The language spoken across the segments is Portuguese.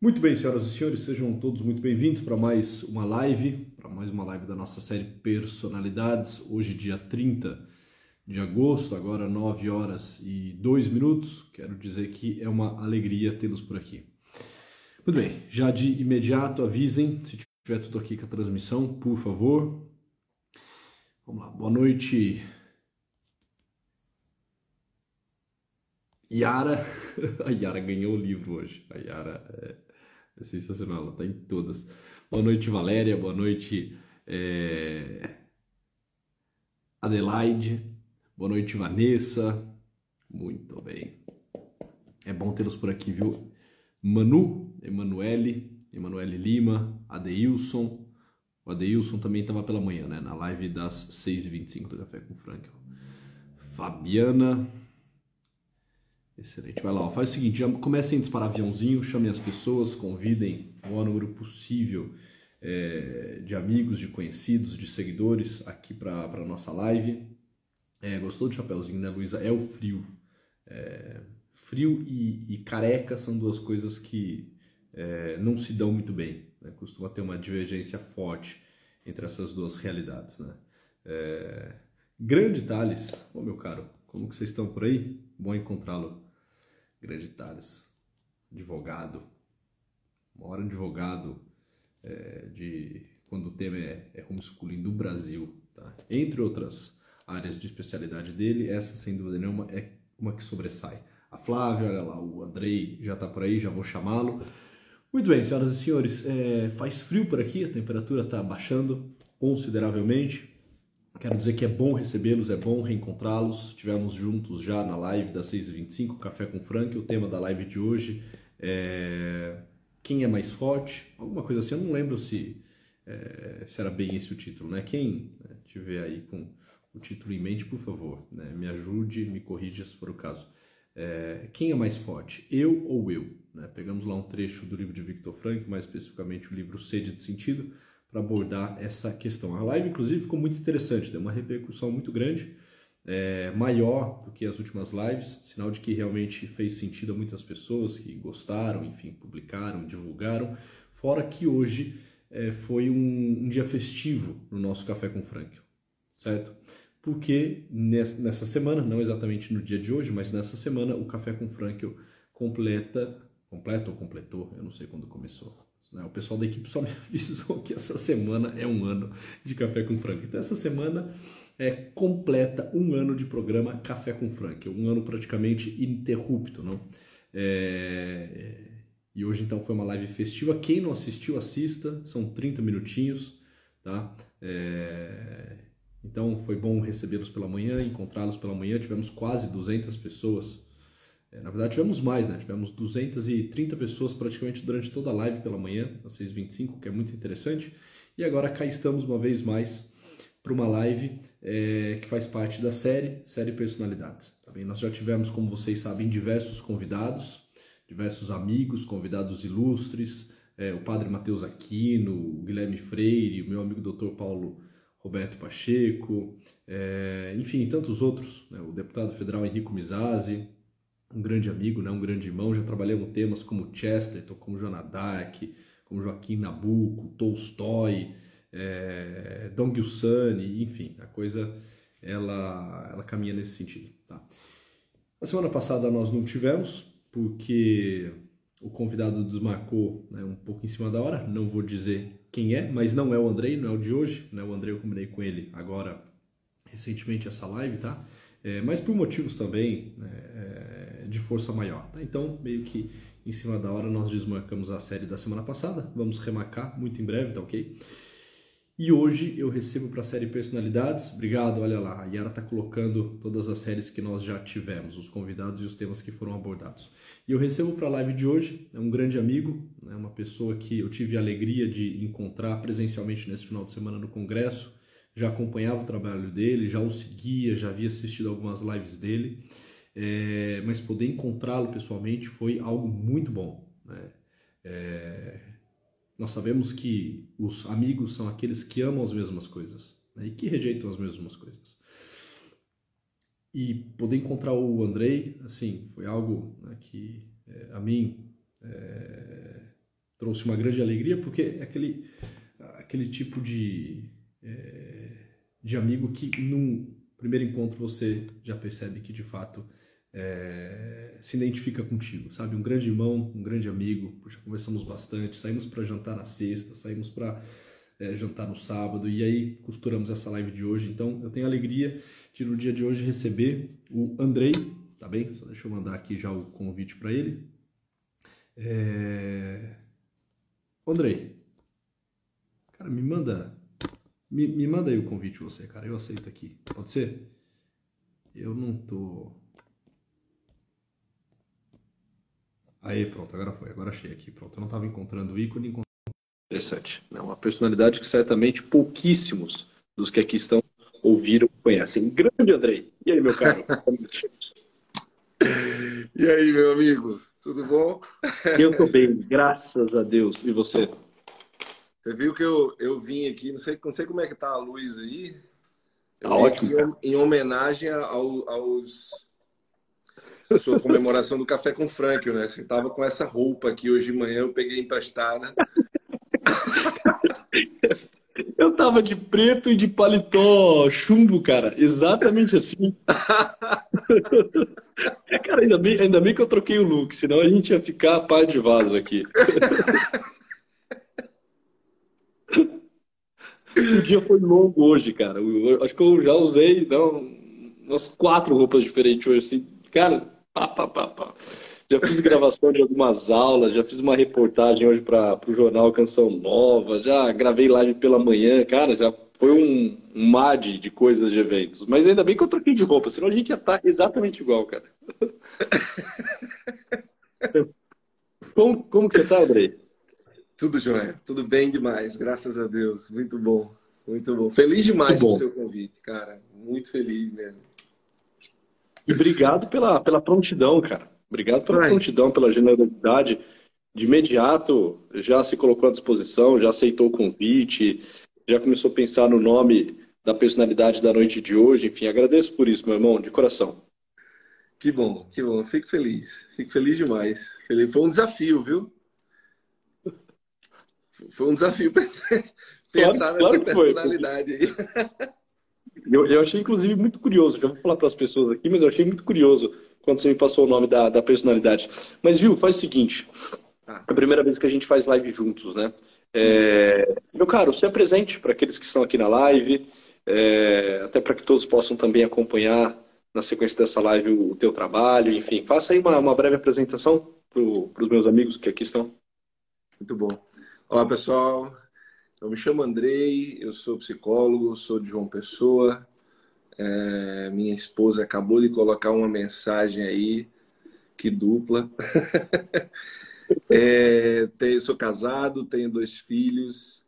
Muito bem, senhoras e senhores, sejam todos muito bem-vindos para mais uma live, para mais uma live da nossa série Personalidades. Hoje, dia 30 de agosto, agora 9 horas e 2 minutos. Quero dizer que é uma alegria tê-los por aqui. Muito bem, já de imediato avisem se tiver tudo aqui com a transmissão, por favor. Vamos lá, boa noite. Yara, a Yara ganhou o livro hoje. A Yara é é sensacional, ela tá em todas. Boa noite, Valéria. Boa noite, é... Adelaide. Boa noite, Vanessa. Muito bem. É bom tê-los por aqui, viu? Manu, Emanuele, Emanuele Lima, Adeilson. O Adeilson também estava pela manhã, né? Na live das 6h25 do Café com Frank. Fabiana, Excelente. Vai lá, faz o seguinte: já comecem a disparar aviãozinho, chamem as pessoas, convidem o maior número possível é, de amigos, de conhecidos, de seguidores aqui para a nossa live. É, gostou do chapéuzinho, né, Luísa? É o frio. É, frio e, e, careca são duas coisas que é, não se dão muito bem. Né? Costuma ter uma divergência forte entre essas duas realidades. Né? É, grande Thales, ô meu caro, como que vocês estão por aí? Bom encontrá-lo grande Thales, advogado, maior advogado é, de quando o tema é, é homeschooling do Brasil, tá? Entre outras áreas de especialidade dele, essa sem dúvida nenhuma é uma que sobressai. A Flávia, olha lá, o Andrei já está por aí, já vou chamá-lo. Muito bem, senhoras e senhores, é, faz frio por aqui, a temperatura está baixando consideravelmente. Quero dizer que é bom recebê-los, é bom reencontrá-los. Tivemos juntos já na live das 6h25, Café com Frank. O tema da live de hoje é Quem é mais forte? Alguma coisa assim, eu não lembro se, é, se era bem esse o título, né? Quem né, tiver aí com o título em mente, por favor, né, me ajude, me corrija se for o caso. É, quem é mais forte, eu ou eu? Né? Pegamos lá um trecho do livro de Victor Frank, mais especificamente o livro Sede de Sentido para abordar essa questão. A live, inclusive, ficou muito interessante, deu uma repercussão muito grande, é, maior do que as últimas lives, sinal de que realmente fez sentido a muitas pessoas que gostaram, enfim, publicaram, divulgaram. Fora que hoje é, foi um, um, dia festivo no nosso Café com Frank, certo? Porque nessa semana, não exatamente no dia de hoje, mas nessa semana, o Café com Frank completa, completa ou completou, eu não sei quando começou, né? O pessoal da equipe só me avisou que essa semana é um ano de Café com Frank. Então, essa semana é completa um ano de programa Café com Frank, um ano praticamente ininterrupto, não? É... E hoje então foi uma live festiva. Quem não assistiu, assista. São 30 minutinhos, tá? É... Então foi bom recebê-los pela manhã, encontrá-los pela manhã. Tivemos quase 200 pessoas é, na verdade, tivemos mais, né? Tivemos 230 pessoas praticamente durante toda a live pela manhã, às 6h25, que é muito interessante. E agora cá estamos uma vez mais para uma live é, que faz parte da série, série Personalidades. Tá bem? Nós já tivemos, como vocês sabem, diversos convidados, diversos amigos, convidados ilustres, é, o padre Matheus Aquino, o Guilherme Freire, o meu amigo Dr. Paulo Roberto Pacheco, é, enfim, tantos outros, né? o deputado federal Henrico Mizazzi, um grande amigo, né, um grande irmão. Já trabalhei com temas como Chesterton, como Joana Dark, como Joaquim Nabuco, Tolstói, é, Dong Gilsani, enfim, a coisa ela, ela caminha nesse sentido. Tá? A semana passada nós não tivemos, porque o convidado desmarcou né, um pouco em cima da hora, não vou dizer quem é, mas não é o Andrei, não é o de hoje, né? o Andrei eu combinei com ele agora, recentemente, essa live, tá? É, mas por motivos também né, é, de força maior. Tá? Então, meio que em cima da hora, nós desmarcamos a série da semana passada, vamos remarcar muito em breve, tá ok? E hoje eu recebo para a série Personalidades. Obrigado, olha lá, a Yara está colocando todas as séries que nós já tivemos, os convidados e os temas que foram abordados. E eu recebo para a live de hoje, é um grande amigo, é uma pessoa que eu tive a alegria de encontrar presencialmente nesse final de semana no Congresso, já acompanhava o trabalho dele, já o seguia, já havia assistido algumas lives dele, é, mas poder encontrá-lo pessoalmente foi algo muito bom. Né? É, nós sabemos que os amigos são aqueles que amam as mesmas coisas né? e que rejeitam as mesmas coisas. E poder encontrar o Andrei, assim, foi algo né, que é, a mim é, trouxe uma grande alegria, porque é aquele, aquele tipo de, é, de amigo que num primeiro encontro você já percebe que de fato é, se identifica contigo, sabe? Um grande irmão, um grande amigo. Puxa, conversamos bastante, saímos para jantar na sexta, saímos para é, jantar no sábado e aí costuramos essa live de hoje. Então eu tenho a alegria de no dia de hoje receber o Andrei, tá bem? Só deixa eu mandar aqui já o convite para ele. É... Andrei, cara, me manda, me, me manda aí o convite você, cara. Eu aceito aqui. Pode ser? Eu não tô Aí, pronto, agora foi. Agora achei aqui. Pronto, eu não estava encontrando o ícone. Interessante. É uma personalidade que certamente pouquíssimos dos que aqui estão ouviram, conhecem. Grande Andrei. E aí, meu caro? e aí, meu amigo? Tudo bom? Eu tô bem, graças a Deus. E você? Você viu que eu, eu vim aqui, não sei, não sei como é que tá a luz aí. Eu tá ótimo. Em, em homenagem ao, aos sua comemoração do café com Frank, né? Você tava com essa roupa aqui hoje de manhã, eu peguei emprestada. Eu tava de preto e de paletó chumbo, cara. Exatamente assim. cara, ainda bem, ainda bem que eu troquei o look, senão a gente ia ficar a par de vaso aqui. o dia foi longo hoje, cara. Eu, acho que eu já usei não, umas quatro roupas diferentes hoje. Assim. Cara, Pá, pá, pá, pá. Já fiz gravação de algumas aulas, já fiz uma reportagem hoje para o jornal Canção Nova, já gravei live pela manhã, cara, já foi um, um mar de, de coisas de eventos. Mas ainda bem que eu troquei de roupa, senão a gente ia estar tá exatamente igual, cara. como, como que você tá, Andrei? Tudo jóia, tudo bem demais, graças a Deus. Muito bom, muito bom. Feliz demais com o seu convite, cara. Muito feliz mesmo. E obrigado pela, pela prontidão, cara. Obrigado pela Ai. prontidão, pela generosidade. De imediato, já se colocou à disposição, já aceitou o convite, já começou a pensar no nome da personalidade da noite de hoje. Enfim, agradeço por isso, meu irmão, de coração. Que bom, que bom. Fico feliz. Fico feliz demais. Foi um desafio, viu? Foi um desafio pensar claro, nessa personalidade foi. aí. Eu, eu achei, inclusive, muito curioso. Já vou falar para as pessoas aqui, mas eu achei muito curioso quando você me passou o nome da, da personalidade. Mas, viu, faz o seguinte. Ah. É a primeira vez que a gente faz live juntos, né? É... Meu caro, se apresente para aqueles que estão aqui na live, é... até para que todos possam também acompanhar na sequência dessa live o teu trabalho, enfim. Faça aí uma, uma breve apresentação para os meus amigos que aqui estão. Muito bom. Olá, pessoal. Eu me chamo Andrei, eu sou psicólogo, sou de João Pessoa. É, minha esposa acabou de colocar uma mensagem aí, que dupla. é, tenho, sou casado, tenho dois filhos.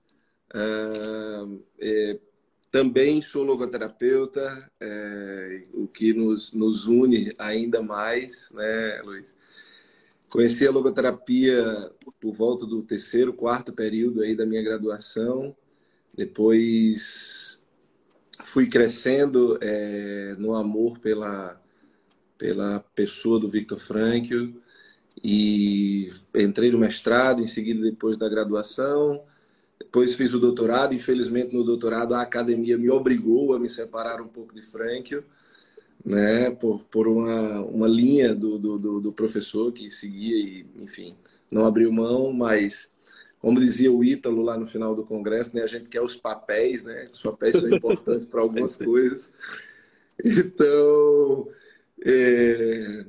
É, é também sou logoterapeuta, é, o que nos, nos une ainda mais, né, Luiz? Conheci a logoterapia por volta do terceiro, quarto período aí da minha graduação. Depois fui crescendo é, no amor pela, pela pessoa do Victor Frankl e entrei no mestrado, em seguida depois da graduação. Depois fiz o doutorado. Infelizmente, no doutorado, a academia me obrigou a me separar um pouco de Frankl né, por, por uma, uma linha do, do, do professor que seguia e, enfim, não abriu mão, mas, como dizia o Ítalo lá no final do congresso, né, a gente quer os papéis, né, os papéis são importantes para algumas coisas. Então, é,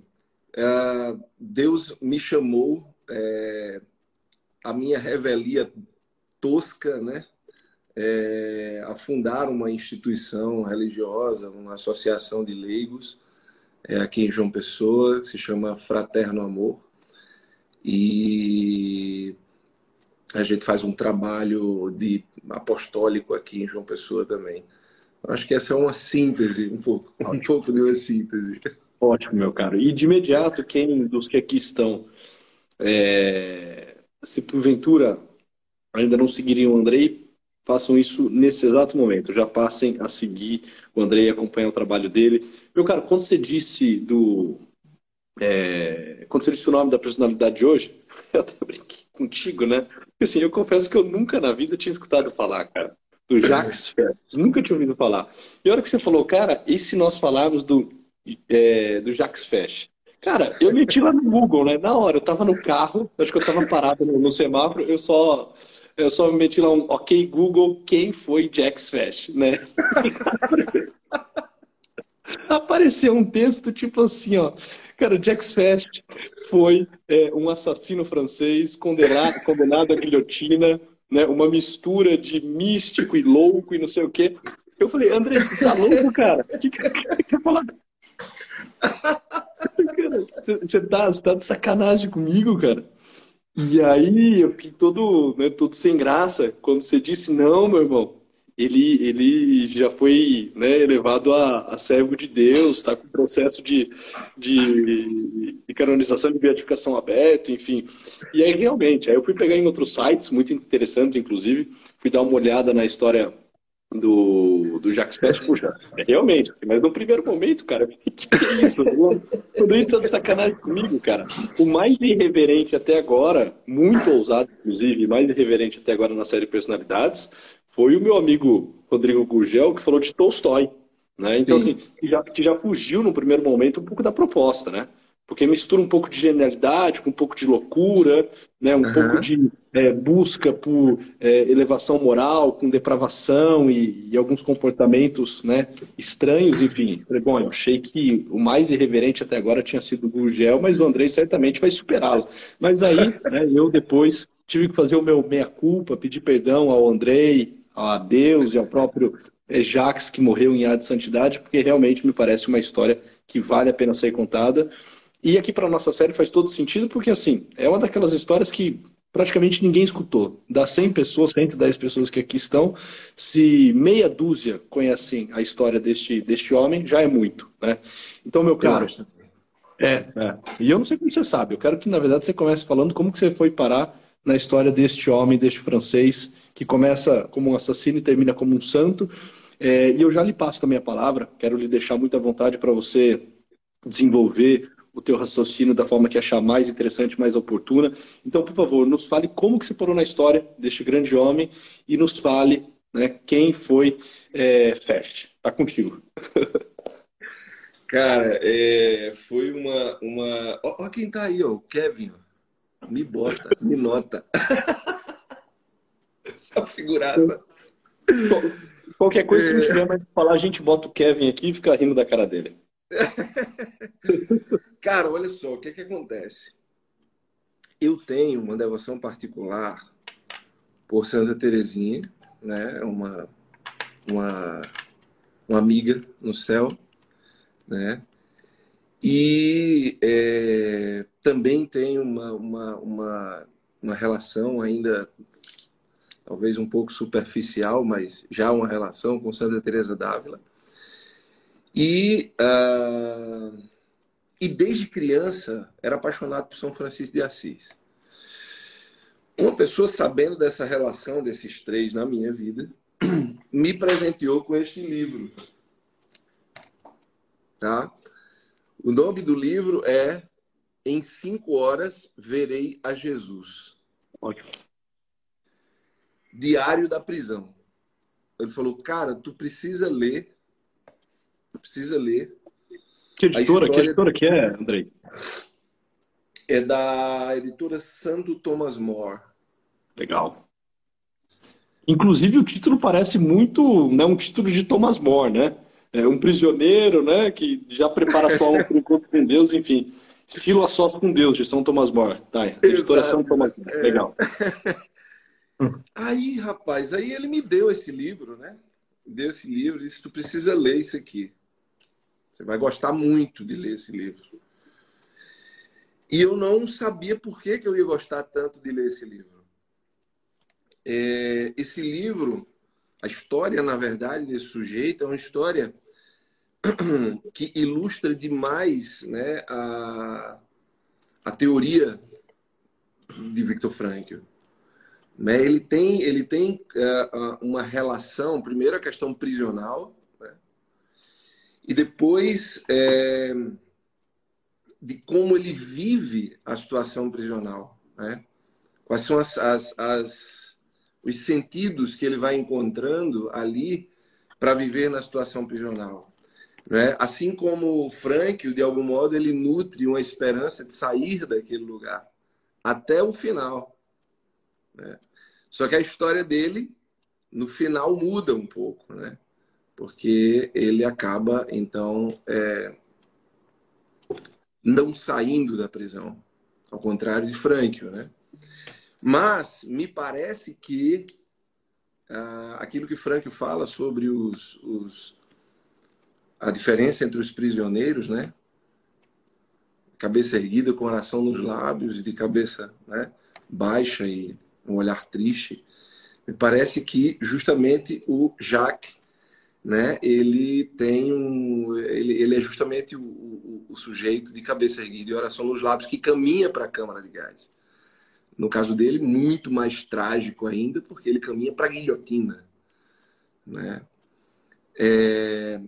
é, Deus me chamou, é, a minha revelia tosca, né, é, a fundar uma instituição religiosa, uma associação de leigos, é, aqui em João Pessoa, que se chama Fraterno Amor. E a gente faz um trabalho de apostólico aqui em João Pessoa também. Acho que essa é uma síntese, um pouco, um pouco de uma síntese. Ótimo, meu caro. E de imediato, quem dos que aqui estão, é, se porventura ainda não seguiriam o Andrei, façam isso nesse exato momento. Já passem a seguir o Andrei e acompanhar o trabalho dele. Meu cara, quando você disse do. É, quando você disse o nome da personalidade de hoje, eu até brinquei contigo, né? Assim, eu confesso que eu nunca na vida tinha escutado falar, cara, do Jacques Fest. Nunca tinha ouvido falar. E a hora que você falou, cara, e se nós falarmos do, é, do Jacques Fest? Cara, eu meti lá no Google, né? Na hora, eu tava no carro, acho que eu tava parado no, no semáforo, eu só eu só meti lá um OK Google, quem foi Jax Fest, né? apareceu, apareceu um texto tipo assim, ó. Cara, Jax Fest foi é, um assassino francês condenado, condenado à guilhotina, né? Uma mistura de místico e louco e não sei o quê. Eu falei, André, você tá louco, cara? O que que você falar? Você tá, você tá de sacanagem comigo, cara? E aí eu fiquei todo, né, todo sem graça quando você disse não, meu irmão. Ele, ele já foi né, elevado a, a servo de Deus, está com processo de, de, de, canonização de beatificação aberto, enfim. E aí realmente, aí eu fui pegar em outros sites, muito interessantes, inclusive, fui dar uma olhada na história do, do Jacques puxa, é realmente, assim, mas no primeiro momento, cara, que, que é isso? Quando ele tá de sacanagem comigo, cara, o mais irreverente até agora, muito ousado, inclusive, mais irreverente até agora na série Personalidades, foi o meu amigo Rodrigo Gurgel, que falou de Tolstói, né? Então, Sim. assim, que já, que já fugiu no primeiro momento um pouco da proposta, né? Porque mistura um pouco de genialidade com um pouco de loucura, né? um uhum. pouco de é, busca por é, elevação moral, com depravação e, e, alguns comportamentos né, estranhos, enfim. Bom, eu achei que o mais irreverente até agora tinha sido o Gurgel, mas o Andrei certamente vai superá-lo. Mas aí, né, eu depois tive que fazer o meu meia-culpa, pedir perdão ao Andrei, a Deus e ao próprio é, Jacques, que morreu em ar de santidade, porque realmente me parece uma história que vale a pena ser contada. E aqui para nossa série faz todo sentido, porque assim, é uma daquelas histórias que praticamente ninguém escutou. Das 100 pessoas, 110 pessoas que aqui estão, se meia dúzia conhecem a história deste, deste homem, já é muito, né? Então, meu caro... É, é. E eu não sei como você sabe, eu quero que, na verdade, você comece falando como que você foi parar na história deste homem, deste francês, que começa como um assassino e termina como um santo. É, e eu já lhe passo também a palavra, quero lhe deixar muita vontade para você desenvolver o teu raciocínio da forma que achar mais interessante, mais oportuna. Então, por favor, nos fale como que você parou na história deste grande homem e nos fale né, quem foi é, Fest. Tá contigo. Cara, é, foi uma. uma... Ó, ó, quem tá aí, ó, o Kevin. Me bota, me nota. Essa figuraça. Qualquer coisa, se não tiver mais falar, a gente bota o Kevin aqui e fica rindo da cara dele. Cara, olha só, o que, que acontece? Eu tenho uma devoção particular por Santa Terezinha, né? Uma, uma, uma amiga no céu, né? E é, também tenho uma, uma, uma, uma relação ainda talvez um pouco superficial, mas já uma relação com Santa Teresa d'Ávila. E, uh, e desde criança era apaixonado por São Francisco de Assis. Uma pessoa sabendo dessa relação desses três na minha vida me presenteou com este livro. Tá? O nome do livro é Em Cinco Horas Verei a Jesus. Ótimo. Diário da Prisão. Ele falou, cara, tu precisa ler precisa ler. Que editora, que editora que é, Andrei? É da editora Santo Thomas More. Legal. Inclusive o título parece muito, né, um título de Thomas More, né? É um prisioneiro, né, que já prepara sua alma para o encontro com Deus, enfim. Estilo a sós com Deus, de São Thomas More. Tá, editora São Thomas More. É. Legal. Aí, rapaz, aí ele me deu esse livro, né? Deu esse livro disse, tu precisa ler isso aqui. Você vai gostar muito de ler esse livro. E eu não sabia por que, que eu ia gostar tanto de ler esse livro. É, esse livro, a história, na verdade, desse sujeito é uma história que ilustra demais né, a, a teoria de Viktor Frankl. Né? Ele tem, ele tem uh, uma relação, primeiro a questão prisional, e depois é, de como ele vive a situação prisional, né? quais são as, as, as, os sentidos que ele vai encontrando ali para viver na situação prisional. Né? Assim como Frank, de algum modo, ele nutre uma esperança de sair daquele lugar até o final. Né? Só que a história dele, no final, muda um pouco, né? Porque ele acaba, então, é, não saindo da prisão, ao contrário de Frankl, né? Mas me parece que ah, aquilo que Frankl fala sobre os, os, a diferença entre os prisioneiros, né? Cabeça erguida, com oração nos lábios e de cabeça né? baixa e um olhar triste. Me parece que justamente o Jacques né, ele tem um, ele, ele é justamente o, o, o, sujeito de cabeça erguida e oração nos lábios que caminha para a câmara de gás. No caso dele, muito mais trágico ainda, porque ele caminha para a guilhotina, né? É,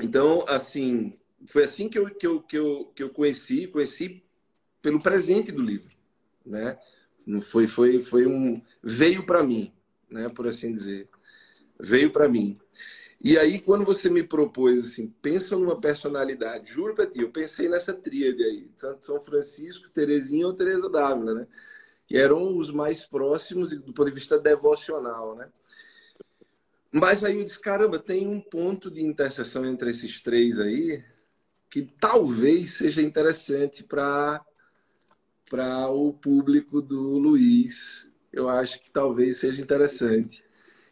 então, assim, foi assim que eu, que eu, que eu, que eu conheci, conheci pelo presente do livro, né? Foi, foi, foi um veio para mim, né? Por assim dizer, veio para mim. E aí, quando você me propôs assim, pensa numa personalidade, juro para ti, eu pensei nessa tríade aí, São Francisco, Terezinha ou Teresa d'Ávila, né? Que eram os mais próximos do ponto de vista devocional, né? Mas aí eu disse, caramba, tem um ponto de interseção entre esses três aí que talvez seja interessante para para o público do Luiz. Eu acho que talvez seja interessante.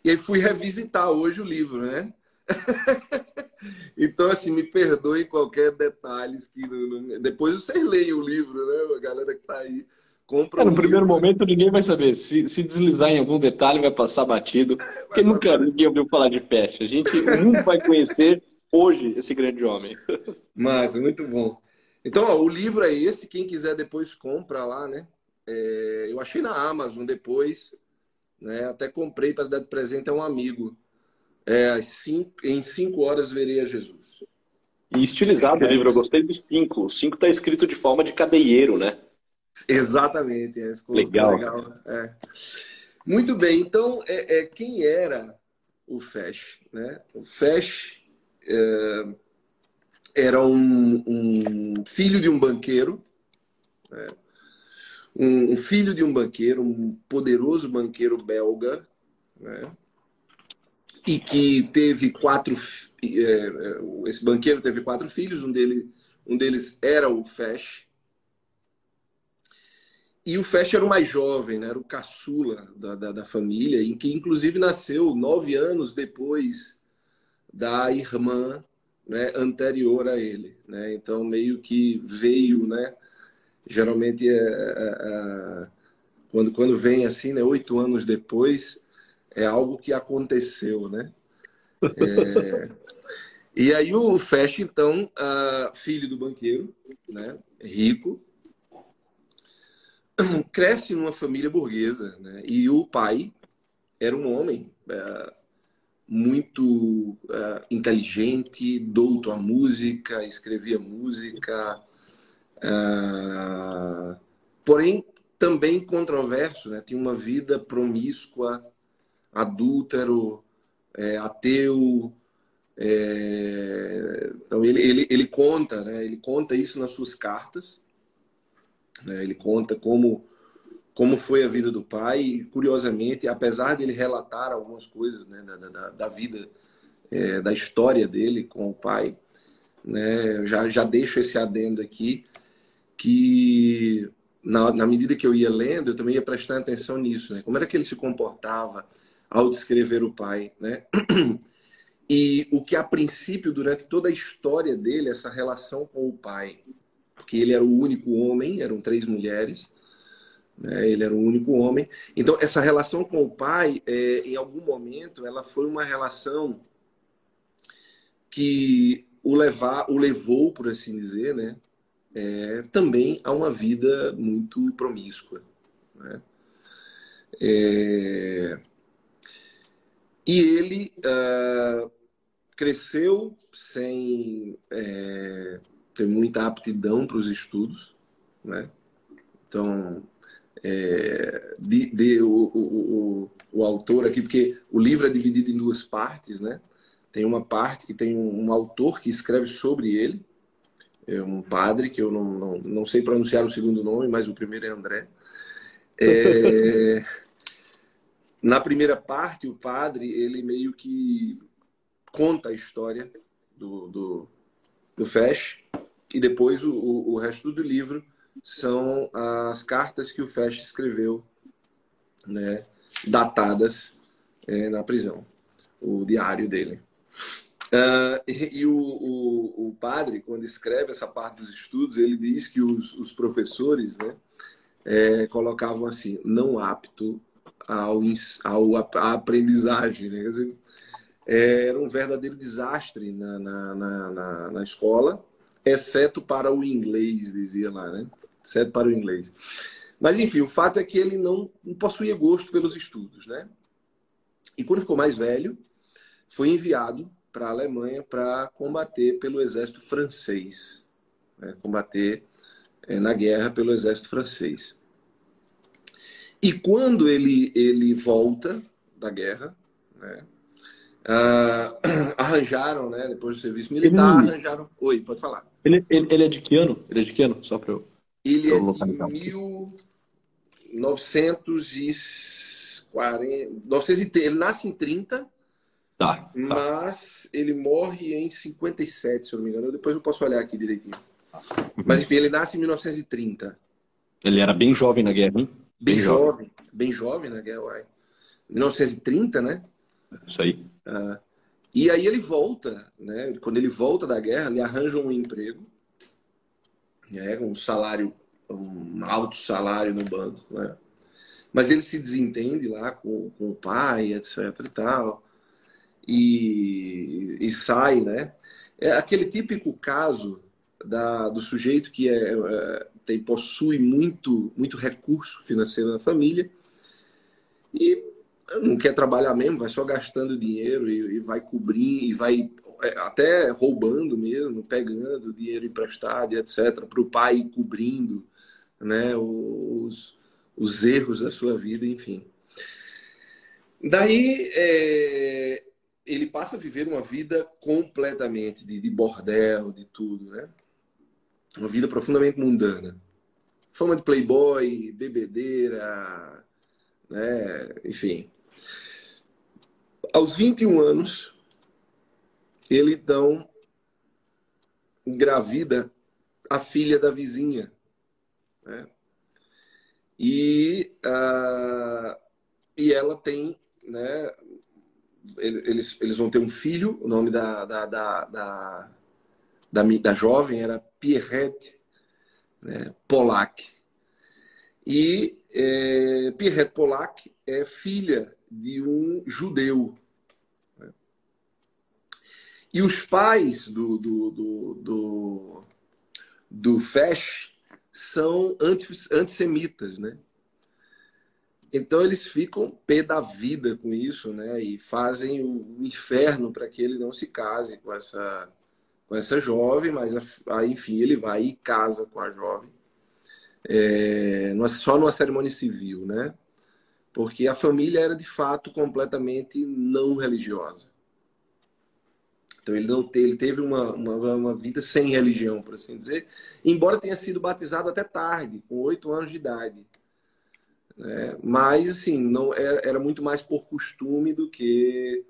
E aí fui revisitar hoje o livro, né? então, assim, me perdoe qualquer detalhe que depois vocês leem o livro, né? A galera que tá aí. Compra é, no primeiro momento ninguém vai saber. Se, se deslizar em algum detalhe, vai passar batido. É, porque nunca ninguém ouviu falar de festa. A gente nunca vai conhecer hoje esse grande homem. Mas, muito bom. Então, ó, o livro é esse. Quem quiser depois compra lá, né? É, eu achei na Amazon depois. Né? Até comprei para dar de presente a um amigo. É, cinco, em cinco horas verei a Jesus. E estilizado é, o livro, eu gostei do cinco. O cinco está escrito de forma de cadeieiro, né? Exatamente. É, legal. legal. É. Muito bem, então, é, é, quem era o Fesh? Né? O Fesh é, era um, um, filho de um banqueiro, né? Um, um, filho de um banqueiro, um poderoso banqueiro belga, né? e que teve quatro. É, é, esse banqueiro teve quatro filhos, um, dele, um deles era o Fesh. E o Fesh era o mais jovem, né? era o caçula da, da, da família, em que inclusive nasceu nove anos depois da irmã né, anterior a ele. Né? Então, meio que veio, né? Geralmente, é, é, é, quando, quando vem assim, né, oito anos depois, é algo que aconteceu, né? É... e aí o Fesh, então, uh, filho do banqueiro, né, rico, cresce numa família burguesa, né? E o pai era um homem uh, muito uh, inteligente, douto à música, escrevia música, uh, porém também controverso, né? Tinha uma vida promíscua, adúltero, é, ateu. É... Então ele, ele, ele conta, né? Ele conta isso nas suas cartas. Né? Ele conta como como foi a vida do pai. E, curiosamente, apesar de ele relatar algumas coisas né, da, da, da vida, é, da história dele com o pai, né, já, já deixo esse adendo aqui, que na, na medida que eu ia lendo, eu também ia prestando atenção nisso. Né? Como era que ele se comportava? ao descrever o pai, né? E o que a princípio, durante toda a história dele, essa relação com o pai, porque ele era o único homem, eram três mulheres, né? ele era o único homem. Então, essa relação com o pai, é, em algum momento, ela foi uma relação que o, levar, o levou, por assim dizer, né? É, também a uma vida muito promíscua. Né? É, e ele uh, cresceu sem é, ter muita aptidão para os estudos, né? Então, é, de, de o, o, o, o, autor aqui, porque o livro é dividido em duas partes, né? Tem uma parte que tem um, um autor que escreve sobre ele, é um padre, que eu não, não, não sei pronunciar o segundo nome, mas o primeiro é André. É, na primeira parte, o padre, ele meio que conta a história do, do, do Fesh, e depois o, o, resto do livro são as cartas que o Fesh escreveu, né, datadas é, na prisão, o diário dele. Uh, e, o, o, o, padre, quando escreve essa parte dos estudos, ele diz que os, os professores né, é, colocavam assim, não apto ao, ao à aprendizagem. Né? Dizer, é, era um verdadeiro desastre na, na, na, na, escola, exceto para o inglês, dizia lá, né? Exceto para o inglês. Mas, enfim, o fato é que ele não, não possuía gosto pelos estudos, né? E quando ficou mais velho, foi enviado para a Alemanha para combater pelo exército francês, né? combater é, na guerra pelo exército francês. E quando ele, ele volta da guerra, né? Uh, arranjaram, né? Depois do serviço militar, ele... arranjaram. Oi, pode falar. Ele, ele, ele, é de que ano? Ele é de que ano? Só para eu. Ele pra é de 1940. Ele nasce em 30 Tá, tá. Mas ele morre em 57, se eu não me engano. Depois eu posso olhar aqui direitinho. Uhum. Mas enfim, ele nasce em 1930. Ele era bem jovem na guerra, hein? Bem, bem jovem. jovem. Bem jovem na guerra, uai. 1930, né? Isso aí. Uh, e aí ele volta, né? Quando ele volta da guerra, ele arranja um emprego, né? um salário, um alto salário no banco, né? Mas ele se desentende lá com, com o pai, etc e tal e, e sai, né? É aquele típico caso da, do sujeito que é, é, tem, possui muito, muito recurso financeiro na família e não quer trabalhar mesmo, vai só gastando dinheiro e, e vai cobrir e vai é, até roubando mesmo, pegando dinheiro emprestado e etc. para o pai cobrindo né, os, os erros da sua vida, enfim. Daí é, ele passa a viver uma vida completamente de, de bordel, de tudo, né? Uma vida profundamente mundana. Fama de playboy, bebedeira, né? Enfim. Aos 21 anos, ele então engravida a filha da vizinha. Né? E, uh, e ela tem né, eles, eles vão ter um filho, o nome da, da, da, da, da, da jovem era Pierrette né, Polak. E é, Pierrette Polak é filha de um judeu. Né? E os pais do, do, do, do, do Fesh são antissemitas, né? Então eles ficam pé da vida com isso, né? E fazem o inferno para que ele não se case com essa com essa jovem, mas aí, enfim ele vai e casa com a jovem, é, só numa cerimônia civil, né? Porque a família era de fato completamente não religiosa. Então ele não teve, ele teve uma, uma, uma, vida sem religião, por assim dizer, embora tenha sido batizado até tarde, com oito anos de idade. Né? Mas, assim, não era, era muito mais por costume do que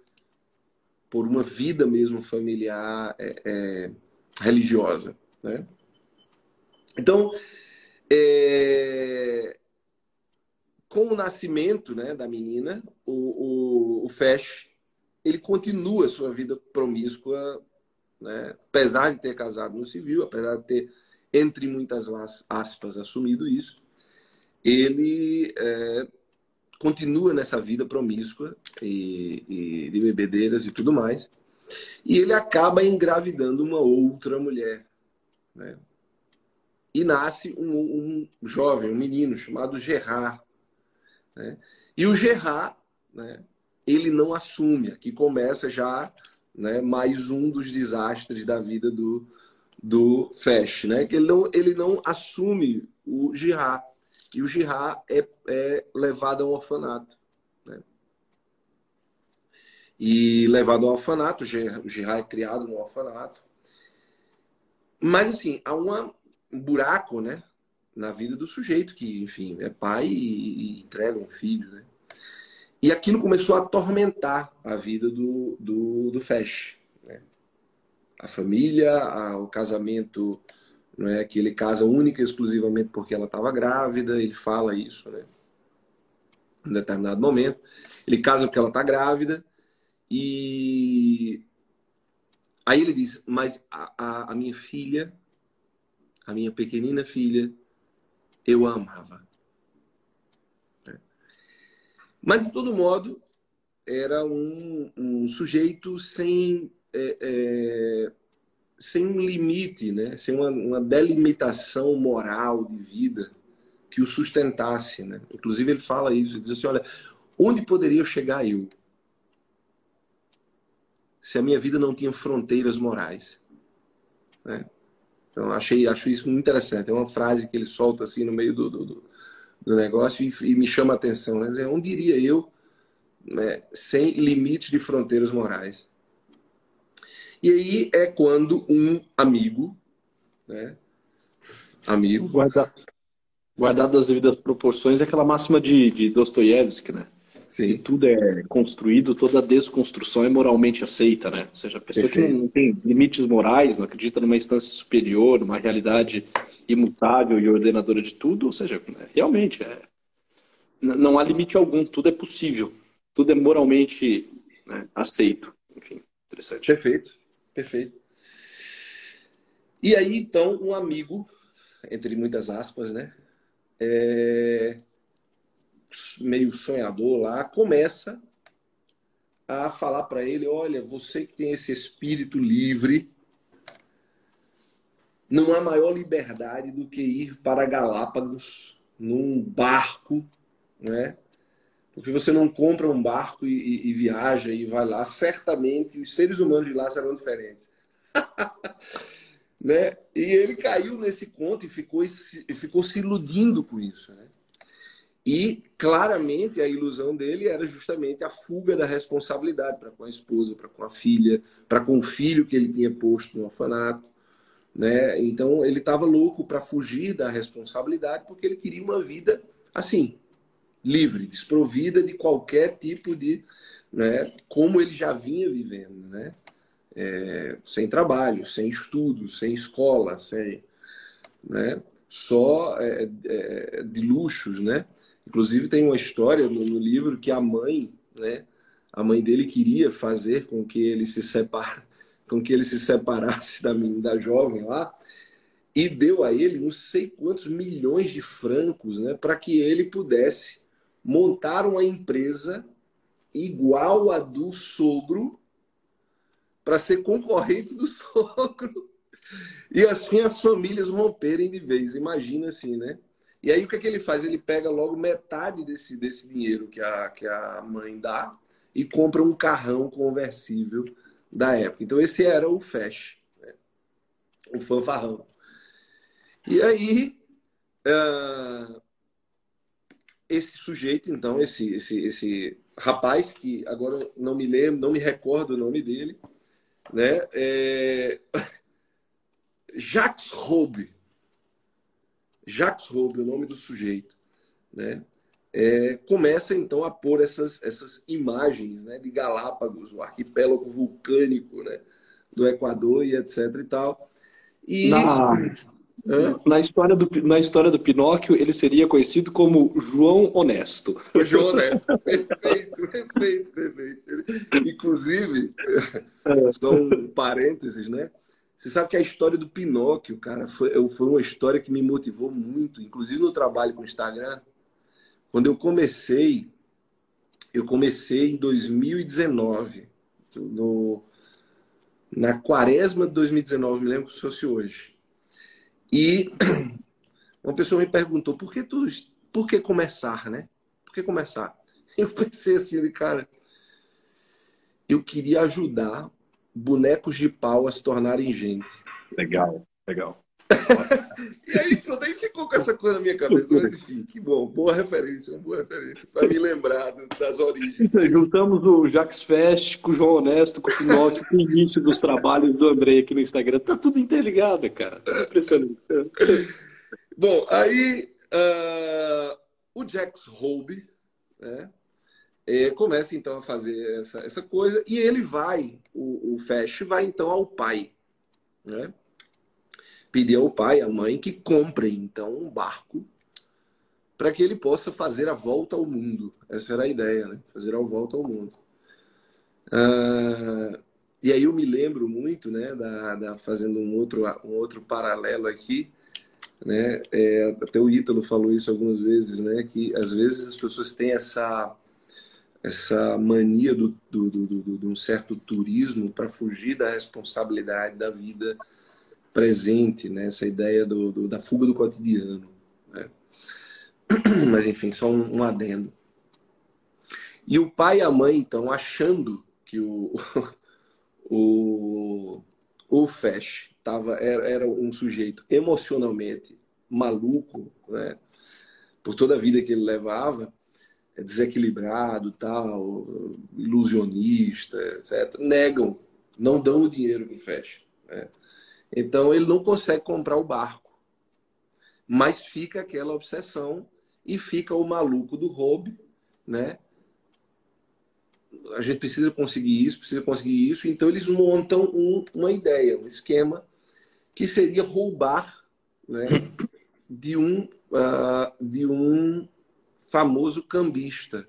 por uma vida mesmo familiar é, é, religiosa. Né? Então, é, com o nascimento né, da menina, o, o, o Fesh, ele continua sua vida promíscua, né, apesar de ter casado no civil, apesar de ter, entre muitas aspas, assumido isso, ele é, continua nessa vida promíscua e, e, de bebedeiras e tudo mais. E ele acaba engravidando uma outra mulher. Né? E nasce um, um, jovem, um menino chamado Gerard. Né? E o Gerard, né, ele não assume. Aqui começa já né, mais um dos desastres da vida do, do Fesh, né? Que ele não, ele não assume o Gerard e o Girard é, é levado a um orfanato. Né? E levado ao orfanato, o Girard é criado no orfanato. Mas, assim, há uma, um buraco, né? Na vida do sujeito, que, enfim, é pai e, e entrega um filho, né? E aquilo começou a atormentar a vida do, do, do Fesh. Né? A família, a, o casamento, não é que ele casa única e exclusivamente porque ela estava grávida, ele fala isso, né? Em determinado momento. Ele casa porque ela está grávida e aí ele diz, mas a, a, a minha filha, a minha pequenina filha, eu a amava. Mas, de todo modo, era um, um sujeito sem, é, é, sem um limite, né? sem uma, uma, delimitação moral de vida que o sustentasse. Né? Inclusive, ele fala isso: ele diz assim, olha, onde poderia chegar eu se a minha vida não tinha fronteiras morais? Né? Então, achei, acho isso muito interessante. É uma frase que ele solta assim no meio do, do do negócio e, e me chama a atenção. Né? Dizer, onde iria eu né, sem limites de fronteiras morais? E aí é quando um amigo, né, amigo... Guarda, guardado as devidas proporções, é aquela máxima de, de Dostoiévski, né? Sim. Se tudo é construído, toda desconstrução é moralmente aceita, né? Ou seja, a pessoa Perfeito. que não tem limites morais, não acredita numa instância superior, numa realidade imutável e ordenadora de tudo, ou seja, realmente é, não há limite algum, tudo é possível, tudo é moralmente né, aceito. Enfim, interessante. Perfeito, perfeito. E aí, então, um amigo, entre muitas aspas, né? É... meio sonhador lá, começa a falar para ele: olha, você que tem esse espírito livre, não há maior liberdade do que ir para Galápagos num barco, né? Porque você não compra um barco e, e, e viaja e vai lá, certamente os seres humanos de lá serão diferentes. né? E ele caiu nesse conto e ficou, ficou se iludindo com isso. Né? E claramente a ilusão dele era justamente a fuga da responsabilidade para com a esposa, para com a filha, para com o filho que ele tinha posto no orfanato. Né? Então ele estava louco para fugir da responsabilidade porque ele queria uma vida assim, livre, desprovida de qualquer tipo de, né? Como ele já vinha vivendo, né? É, sem trabalho, sem estudo, sem escola, sem, né? Só é, é, de luxos, né? Inclusive tem uma história no, no livro que a mãe, né? A mãe dele queria fazer com que ele se separe, com que ele se separasse da, da jovem lá e deu a ele não sei quantos milhões de francos né, para que ele pudesse montar uma empresa igual a do sogro para ser concorrente do sogro. E assim as famílias romperem de vez. Imagina assim, né? E aí o que, é que ele faz? Ele pega logo metade desse, desse dinheiro que a, que a mãe dá e compra um carrão conversível da época. Então esse era o Fesh, né? o fanfarrão. E aí uh, esse sujeito, então, esse, esse, esse rapaz, que agora não me lembro, não me recordo o nome dele, né? É... Jacques Roube. Jacques Roube, o nome do sujeito, né? é, começa então a pôr essas, essas imagens né, de Galápagos, o arquipélago vulcânico né, do Equador e etc e tal. E... Na, na, história do, na história do Pinóquio, ele seria conhecido como João Honesto. O João Honesto, perfeito, perfeito, perfeito. Inclusive, é. só um parênteses, né? Você sabe que a história do Pinóquio, cara, foi, foi uma história que me motivou muito, inclusive no trabalho com o Instagram. Quando eu comecei, eu comecei em 2019, no, na quaresma de 2019, me lembro que fosse hoje. E uma pessoa me perguntou, por que tu, por que começar, né? Por que começar? Eu pensei assim, cara, eu queria ajudar bonecos de pau a se tornarem gente. Legal, legal. E aí, só daí ficou com essa coisa na minha cabeça. Mas enfim, que bom. Boa referência, boa referência. Para me lembrar das origens. Isso aí, juntamos o Jax Fest com o João Honesto, com o Pinocchio, com o início dos trabalhos do André aqui no Instagram. Tá tudo interligado, cara. Tá impressionante. bom, aí uh, o Jax Hobe, né? É, começa então a fazer essa, essa coisa e ele vai, o, o Fesh vai então ao pai, né? Pedir ao pai, à mãe, que comprem então um barco para que ele possa fazer a volta ao mundo. Essa era a ideia, né? Fazer a volta ao mundo. Ah, e aí eu me lembro muito, né, da, da fazendo um outro, um outro paralelo aqui, né? É, até o Ítalo falou isso algumas vezes, né? Que às vezes as pessoas têm essa essa mania do, do, do, do de um certo turismo para fugir da responsabilidade da vida presente, né? essa ideia do, do da fuga do cotidiano. Né? Mas, enfim, só um, um, adendo. E o pai e a mãe, então, achando que o, o, o Fesh tava, era, era um sujeito emocionalmente maluco, né? por toda a vida que ele levava, desequilibrado, tal, ilusionista, etc., negam, não dão o dinheiro para o Fesh. Né? Então ele não consegue comprar o barco. Mas fica aquela obsessão e fica o maluco do hobby, né? A gente precisa conseguir isso, precisa conseguir isso. Então eles montam um, uma ideia, um esquema que seria roubar, né? De um, uh, de um famoso cambista,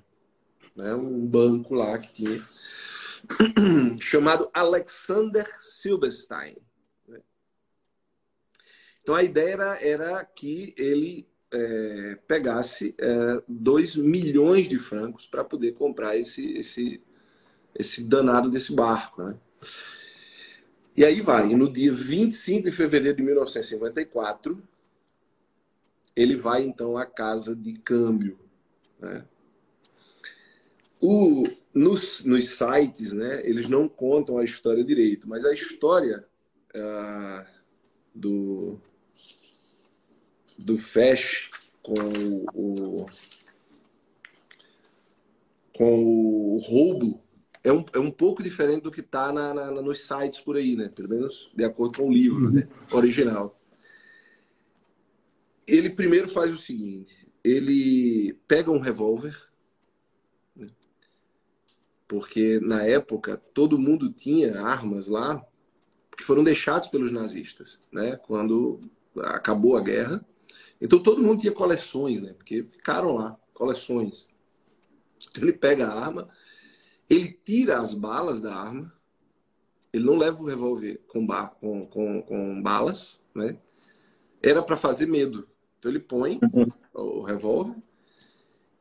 né? Um banco lá que tinha chamado Alexander Silberstein. Então a ideia era, era que ele é, pegasse 2 é, milhões de francos para poder comprar esse, esse, esse danado desse barco. Né? E aí vai, e no dia 25 de fevereiro de 1954, ele vai então à casa de câmbio. Né? O, nos, nos sites, né, eles não contam a história direito, mas a história uh, do, do Fesh com o, com o roubo é um, é um pouco diferente do que está na, na, nos sites por aí, né? Pelo menos de acordo com o livro né? original. Ele primeiro faz o seguinte: ele pega um revólver, né? porque na época todo mundo tinha armas lá que foram deixados pelos nazistas, né? Quando acabou a guerra, então todo mundo tinha coleções, né? Porque ficaram lá, coleções. Então ele pega a arma, ele tira as balas da arma, ele não leva o revólver com, com, com, com balas, né? Era para fazer medo. Então ele põe o revólver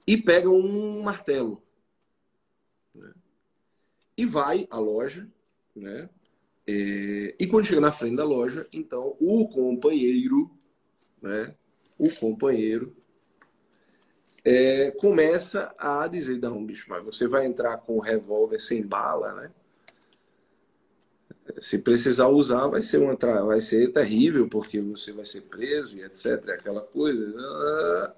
e pega um martelo. Né? E vai à loja, né? É, e quando chega na frente da loja, então o companheiro, né? O companheiro é, começa a dizer, não, bicho, mas você vai entrar com o revólver sem bala, né? Se precisar usar, vai ser, uma, vai ser terrível, porque você vai ser preso e etc. Aquela coisa.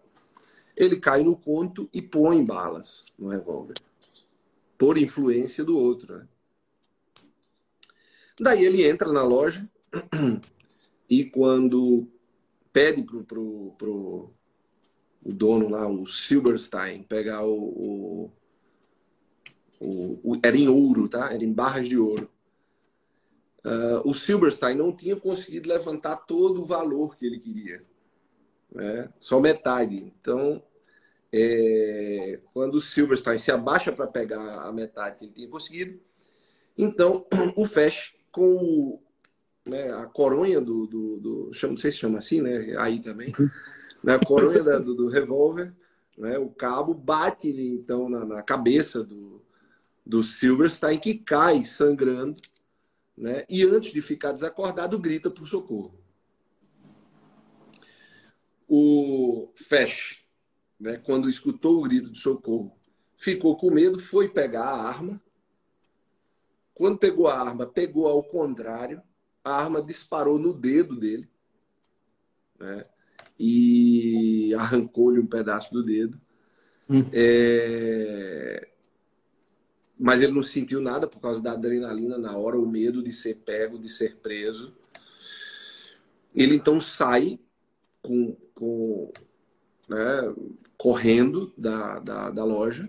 Ele cai no conto e põe balas no revólver. Por influência do outro. Né? Daí ele entra na loja e quando pede pro, pro, pro o dono lá, o Silberstein, pegar o, o, o, Era em ouro, tá? Era em barras de ouro. Uh, o Silberstein não tinha conseguido levantar todo o valor que ele queria. Né? Só metade. Então, é, quando o Silberstein se abaixa para pegar a metade que ele tinha conseguido, então o Fesh, com o, né, a coronha do, do, do, não sei se chama assim, né, aí também, né, a coronha da, do, do revólver, né, o cabo bate então na, na, cabeça do, do Silverstein que cai sangrando, né, e antes de ficar desacordado grita por socorro. O Fesh, né, quando escutou o grito de socorro, ficou com medo, foi pegar a arma. Quando pegou a arma, pegou ao contrário a arma disparou no dedo dele, né? e arrancou-lhe um pedaço do dedo. Hum. É... Mas ele não sentiu nada por causa da adrenalina na hora, o medo de ser pego, de ser preso. Ele então sai com, com né, correndo da, da, da loja.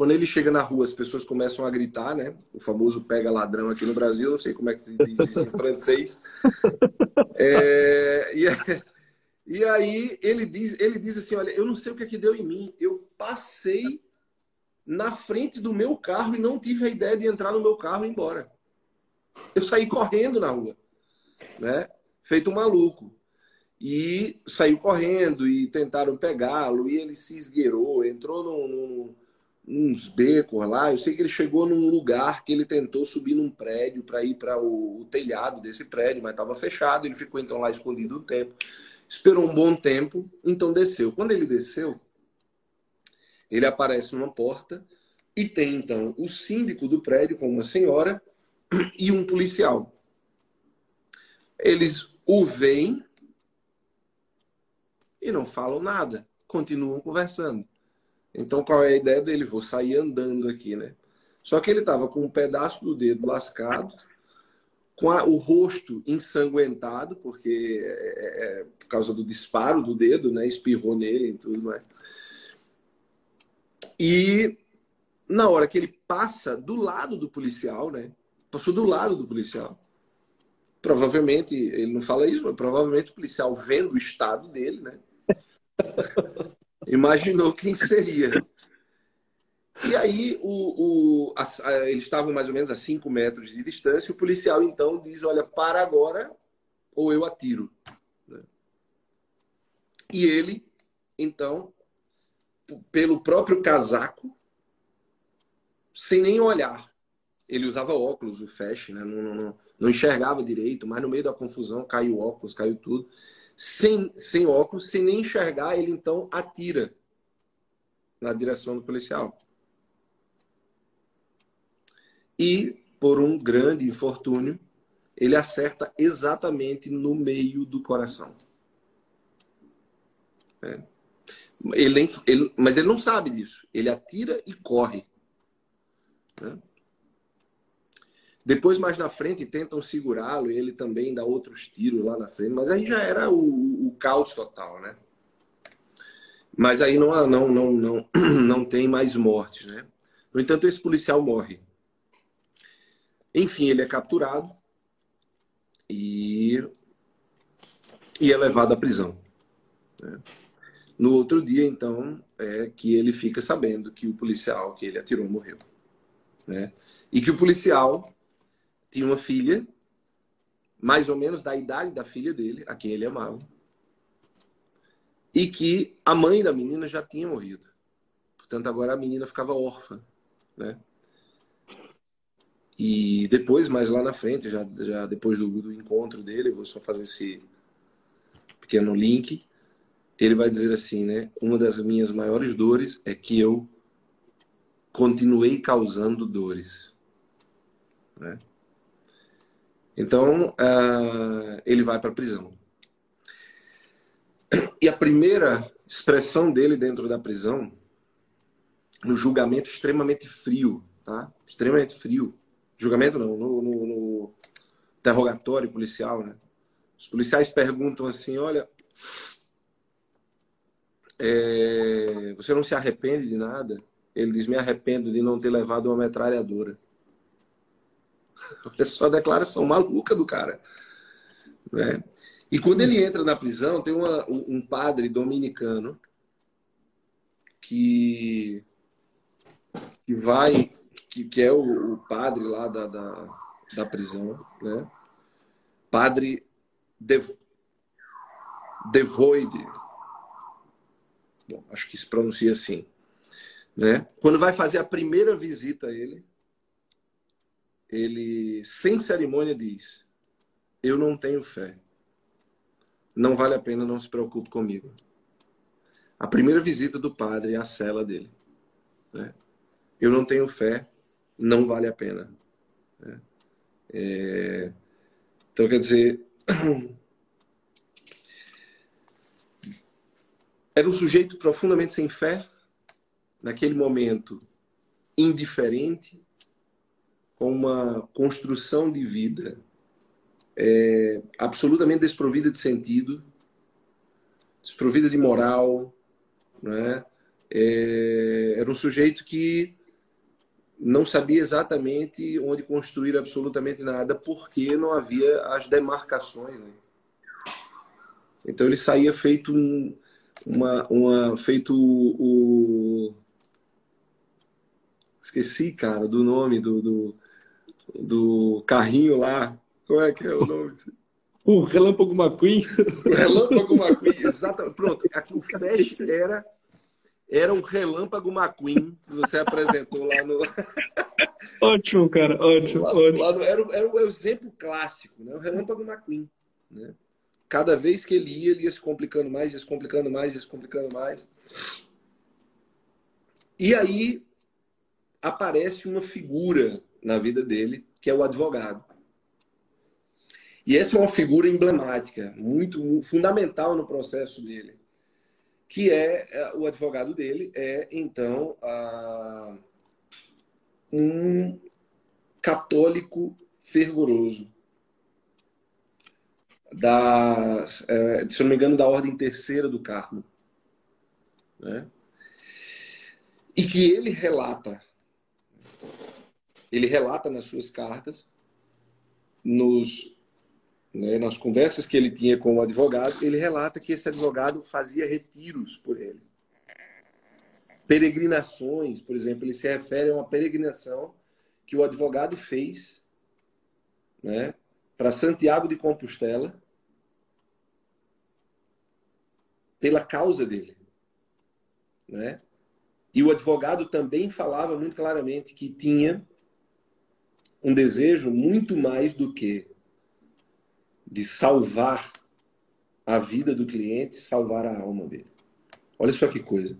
Quando ele chega na rua, as pessoas começam a gritar, né? O famoso pega ladrão aqui no Brasil, não sei como é que se diz isso em francês. É, e, e, aí ele diz, ele diz assim, olha, eu não sei o que é que deu em mim. Eu passei na frente do meu carro e não tive a ideia de entrar no meu carro e ir embora. Eu saí correndo na rua, né? Feito um maluco. E saiu correndo e tentaram pegá-lo e ele se esgueirou, entrou num, num, uns becos lá. Eu sei que ele chegou num lugar que ele tentou subir num prédio para ir para o, o, telhado desse prédio, mas estava fechado. Ele ficou então lá escondido um tempo. Esperou um bom tempo, então desceu. Quando ele desceu, ele aparece numa porta e tem então o síndico do prédio com uma senhora e um policial. Eles o veem e não falam nada, continuam conversando. Então qual é a ideia dele? Vou sair andando aqui, né? Só que ele estava com um pedaço do dedo lascado, com a, o rosto ensanguentado, porque é, é, é, por causa do disparo do dedo, né? Espirrou nele e tudo mais. E na hora que ele passa do lado do policial, né? Passou do lado do policial. Provavelmente, ele não fala isso, mas provavelmente o policial vendo o estado dele, né? Imaginou quem seria. E aí, o, o, a, eles estavam mais ou menos a 5 metros de distância. O policial então diz: Olha, para agora ou eu atiro. E ele, então, pelo próprio casaco, sem nem olhar. Ele usava óculos, o flash, né? não, não, não, enxergava direito, mas no meio da confusão caiu óculos, caiu tudo. Sem, sem óculos, sem nem enxergar, ele então atira na direção do policial. E, por um grande infortúnio, ele acerta exatamente no meio do coração. É. Ele, ele, mas ele não sabe disso. Ele atira e corre. Né? Depois, mais na frente, tentam segurá-lo e ele também dá outros tiros lá na frente, mas aí já era o, o caos total, né? Mas aí não, não, não, não, não tem mais mortes, né? No entanto, esse policial morre. Enfim, ele é capturado e, e é levado à prisão. Né? No outro dia, então, é que ele fica sabendo que o policial que ele atirou morreu. Né? E que o policial tinha uma filha, mais ou menos da idade da filha dele, a quem ele amava, e que a mãe da menina já tinha morrido. Portanto, agora a menina ficava órfã. Né? E depois, mais lá na frente, já, já depois do, do encontro dele, vou só fazer esse pequeno link. Ele vai dizer assim, né? Uma das minhas maiores dores é que eu continuei causando dores. Né? Então, uh, ele vai para a prisão. E a primeira expressão dele dentro da prisão, no julgamento extremamente frio, tá? Extremamente frio. Julgamento não, no, no, no interrogatório policial, né? Os policiais perguntam assim, olha, é, você não se arrepende de nada? Ele diz: Me arrependo de não ter levado uma metralhadora. Olha só a declaração maluca do cara. Né? E quando ele entra na prisão, tem uma, um padre dominicano que, que vai, que, que é o, o padre lá da, da, da, prisão, né? Padre Dev, Devoide. Bom, acho que se pronuncia assim. Né? Quando vai fazer a primeira visita a ele, ele, sem cerimônia, diz: Eu não tenho fé. Não vale a pena, não se preocupe comigo. A primeira visita do padre a cela dele. Né? Eu não tenho fé, não vale a pena. Né? É... Então, quer dizer, era um sujeito profundamente sem fé, naquele momento indiferente, com uma construção de vida é, absolutamente desprovida de sentido, desprovida de moral, né? É, era um sujeito que não sabia exatamente onde construir absolutamente nada, porque não havia as demarcações. Né? Então ele saía feito um, uma, uma feito o, o, esqueci, cara, do nome do, do, do carrinho lá. Como é que é o nome? O Relâmpago McQueen. O Relâmpago McQueen, exatamente. Pronto, o Fest era era o Relâmpago McQueen que você apresentou lá no. Ótimo, cara, ótimo. Lá, ótimo. Lá no... era, era o exemplo clássico, né? o Relâmpago McQueen. Né? Cada vez que ele ia, ele ia se complicando mais, ia se complicando mais, ia se complicando mais. E aí aparece uma figura na vida dele, que é o advogado. E essa é uma figura emblemática, muito fundamental no processo dele que é, é o advogado dele é então a, um católico fervoroso da, é, se não me engano, da ordem terceira do Carmo, né? E que ele relata, ele relata nas suas cartas, nos né, nas conversas que ele tinha com o advogado, ele relata que esse advogado fazia retiros por ele. Peregrinações, por exemplo, ele se refere a uma peregrinação que o advogado fez né, para Santiago de Compostela pela causa dele. Né? E o advogado também falava muito claramente que tinha um desejo muito mais do que de salvar a vida do cliente, salvar a alma dele. Olha só que coisa.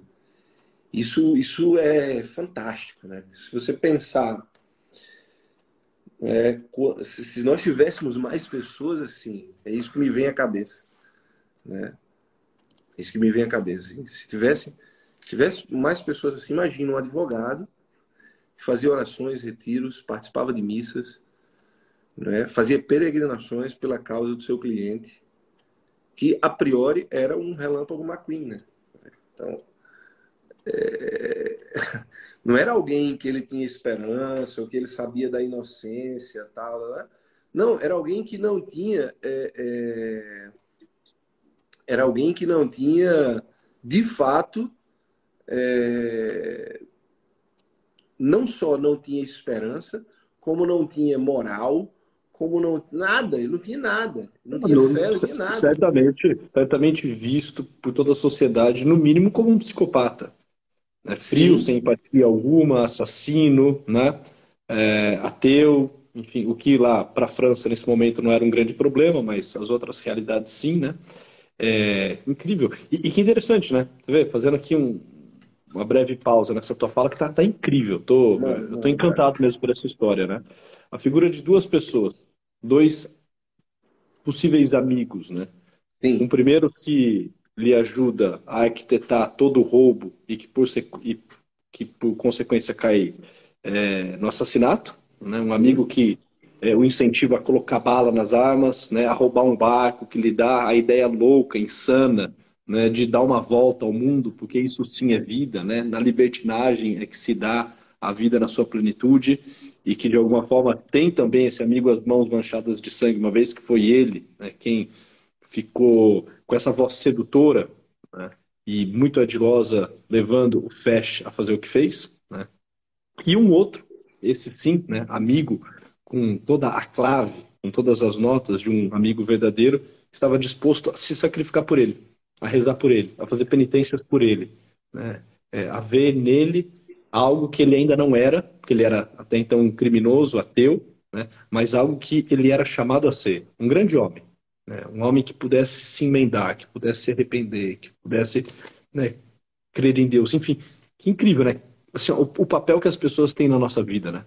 Isso, isso é fantástico, né? Se você pensar, é, se nós tivéssemos mais pessoas assim, é isso que me vem à cabeça, né? É isso que me vem à cabeça. Se tivesse, tivesse mais pessoas assim, imagina um advogado fazia orações, retiros, participava de missas, né, fazia peregrinações pela causa do seu cliente, que a priori era um relâmpago McQueen. Né? Então, é... não era alguém que ele tinha esperança, ou que ele sabia da inocência, tal. Né? Não, era alguém que não tinha. É, é... Era alguém que não tinha, de fato, é, não só não tinha esperança, como não tinha moral, como não nada, ele não tinha nada, não tinha não, fé, não tinha nada. Certamente, certamente visto por toda a sociedade, no mínimo como um psicopata, né? frio, Sim. sem empatia alguma, assassino, né? É, ateu, enfim, o que lá para a França nesse momento não era um grande problema, mas as outras realidades sim, né? É, incrível. E, e, que interessante, né? Você vê, fazendo aqui um, uma breve pausa nessa tua fala que tá, tá incrível. Tô, não, eu tô encantado mesmo por essa história, né? A figura de duas pessoas dois possíveis amigos, né? Sim. Um primeiro que lhe ajuda a arquitetar todo o roubo e que por, e que por consequência cai é, no assassinato, né? Um amigo que é, o incentiva a colocar bala nas armas, né? A roubar um barco, que lhe dá a ideia louca, insana, né? De dar uma volta ao mundo, porque isso sim é vida, né? Na libertinagem é que se dá a vida na sua plenitude e que de alguma forma tem também esse amigo as mãos manchadas de sangue, uma vez que foi ele né, quem ficou com essa voz sedutora né, e muito adilosa, levando o Fesh a fazer o que fez. Né. E um outro, esse sim, né, amigo, com toda a clave, com todas as notas de um amigo verdadeiro, estava disposto a se sacrificar por ele, a rezar por ele, a fazer penitências por ele, né, é, a ver nele algo que ele ainda não era, porque ele era até então um criminoso, ateu, né? mas algo que ele era chamado a ser, um grande homem. Né? Um homem que pudesse se emendar, que pudesse se arrepender, que pudesse né, crer em Deus. Enfim, que incrível, né? Assim, o, o, papel que as pessoas têm na nossa vida, né?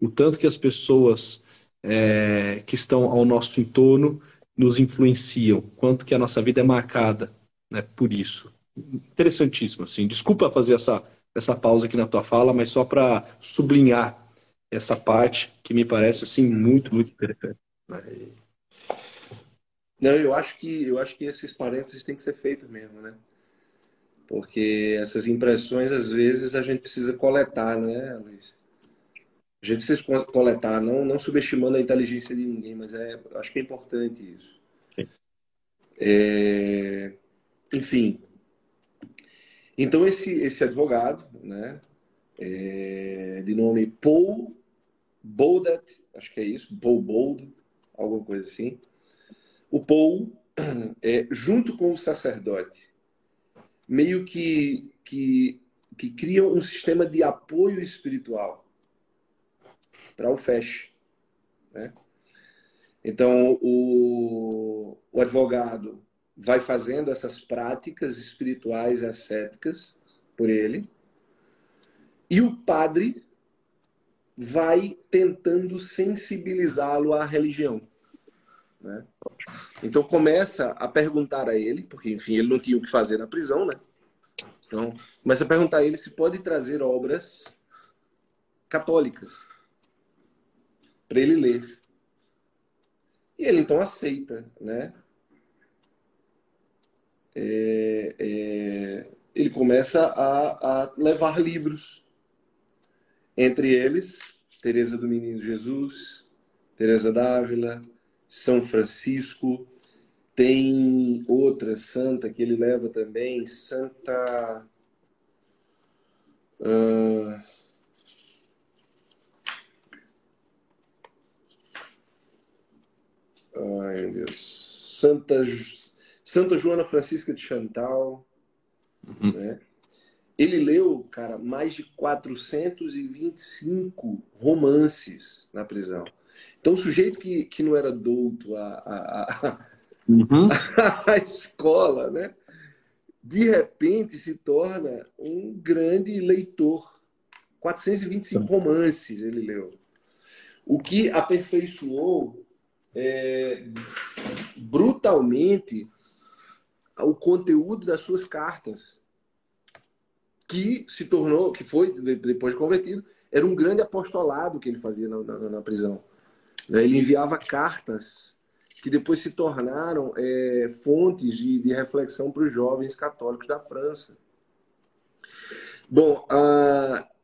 O tanto que as pessoas é, que estão ao nosso entorno nos influenciam, quanto que a nossa vida é marcada né, por isso interessantíssimo. Assim. Desculpa fazer essa, essa pausa aqui na tua fala, mas só para sublinhar essa parte que me parece assim muito, muito interessante. Não, eu acho que eu acho que esses parênteses têm que ser feitos mesmo, né? Porque essas impressões às vezes a gente precisa coletar, né, Luiz? A gente precisa coletar, não, não subestimando a inteligência de ninguém, mas é, acho que é importante isso. Sim. É, enfim. Então esse esse advogado, né, é, de nome Paul Boldat, acho que é isso, Paul Bold, alguma coisa assim. O Paul, é, junto com o sacerdote, meio que, que, que criam um sistema de apoio espiritual para o FESH. Né? Então, o, o advogado vai fazendo essas práticas espirituais e ascéticas por ele, e o padre vai tentando sensibilizá-lo à religião. Né? Então começa a perguntar a ele, porque enfim, ele não tinha o que fazer na prisão, né? Então começa a perguntar a ele se pode trazer obras católicas para ele ler. E ele então aceita, né? É, é, ele começa a, a levar livros entre eles, Teresa do Menino Jesus, Teresa d'Ávila, São Francisco, tem outra santa que ele leva também, Santa. Uh... Ai, meu Deus. Santa, Santa Joana Francisca de Chantal. Uhum. Né? Ele leu, cara, mais de 425 romances na prisão. Então, o sujeito que, que não era douto à, à, uhum. à escola, né? de repente se torna um grande leitor. 425 romances ele leu. O que aperfeiçoou é, brutalmente o conteúdo das suas cartas que se tornou, que foi depois de convertido, era um grande apostolado que ele fazia na, na, na prisão. Né? Ele enviava cartas que depois se tornaram é, fontes de, de reflexão para os jovens católicos da França. Bom,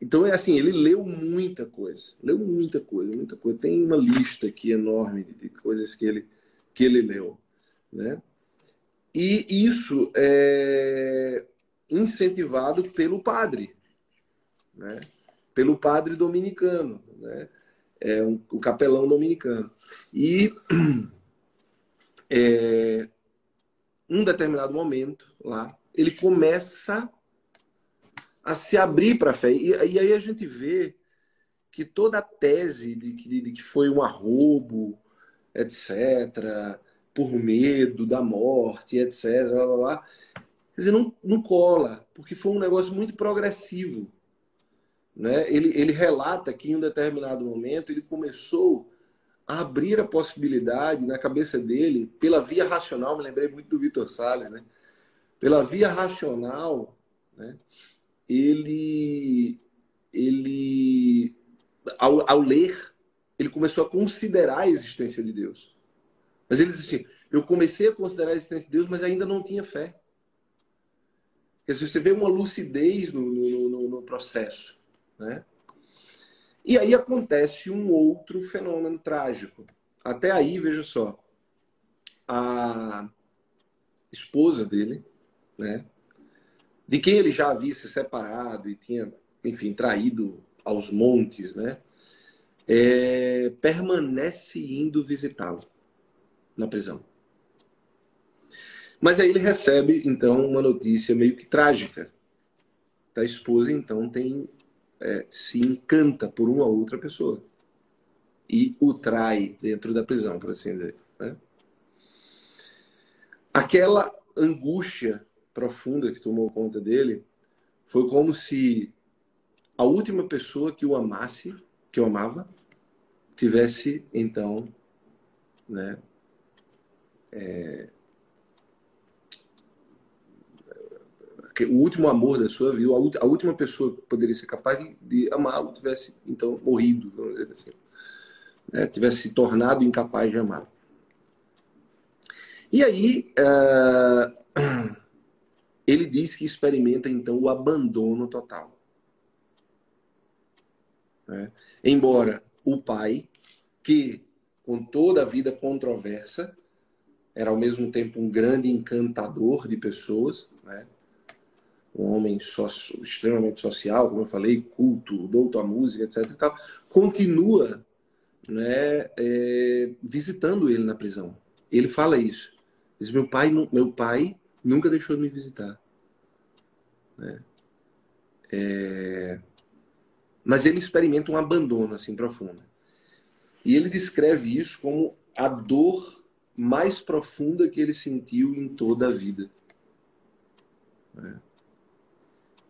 então é assim, ele leu muita coisa, leu muita coisa, muita coisa. Tem uma lista aqui enorme de coisas que ele, que ele leu, né? E isso é, incentivado pelo padre, né? pelo padre dominicano, né? é um, o capelão dominicano. E é, um determinado momento lá, ele começa a se abrir para a fé. E, e, aí a gente vê que toda a tese de que, de que foi um arrobo, etc., por medo da morte, etc., Quer dizer, não, não cola, porque foi um negócio muito progressivo. Né? Ele, ele relata que em um determinado momento ele começou a abrir a possibilidade na cabeça dele, pela via racional, me lembrei muito do Vitor Salles, né? pela via racional, né? ele, ele ao, ao ler, ele começou a considerar a existência de Deus. Mas ele disse assim, eu comecei a considerar a existência de Deus, mas ainda não tinha fé. Você vê uma lucidez no, no, no processo. Né? E aí acontece um outro fenômeno trágico. Até aí, veja só, a esposa dele, né, de quem ele já havia se separado e tinha, enfim, traído aos montes, né, é, permanece indo visitá-lo na prisão. Mas aí ele recebe, então, uma notícia meio que trágica. A esposa, então, tem é, se encanta por uma outra pessoa e o trai dentro da prisão, por assim dizer. Né? Aquela angústia profunda que tomou conta dele foi como se a última pessoa que o amasse, que o amava, tivesse então, né, é, o último amor da sua vida, a última pessoa que poderia ser capaz de amá-lo tivesse então morrido, vamos dizer assim, né? tivesse se tornado incapaz de amá-lo. E aí uh, ele diz que experimenta então o abandono total. Né? Embora o pai, que com toda a vida controversa, era ao mesmo tempo um grande encantador de pessoas, né? um homem extremamente social, como eu falei, culto, douto à música, etc. E tal, continua né, é, visitando ele na prisão. Ele fala isso. Diz: meu pai, meu pai nunca deixou de me visitar. Né? É... Mas ele experimenta um abandono assim profundo. E ele descreve isso como a dor mais profunda que ele sentiu em toda a vida. Né?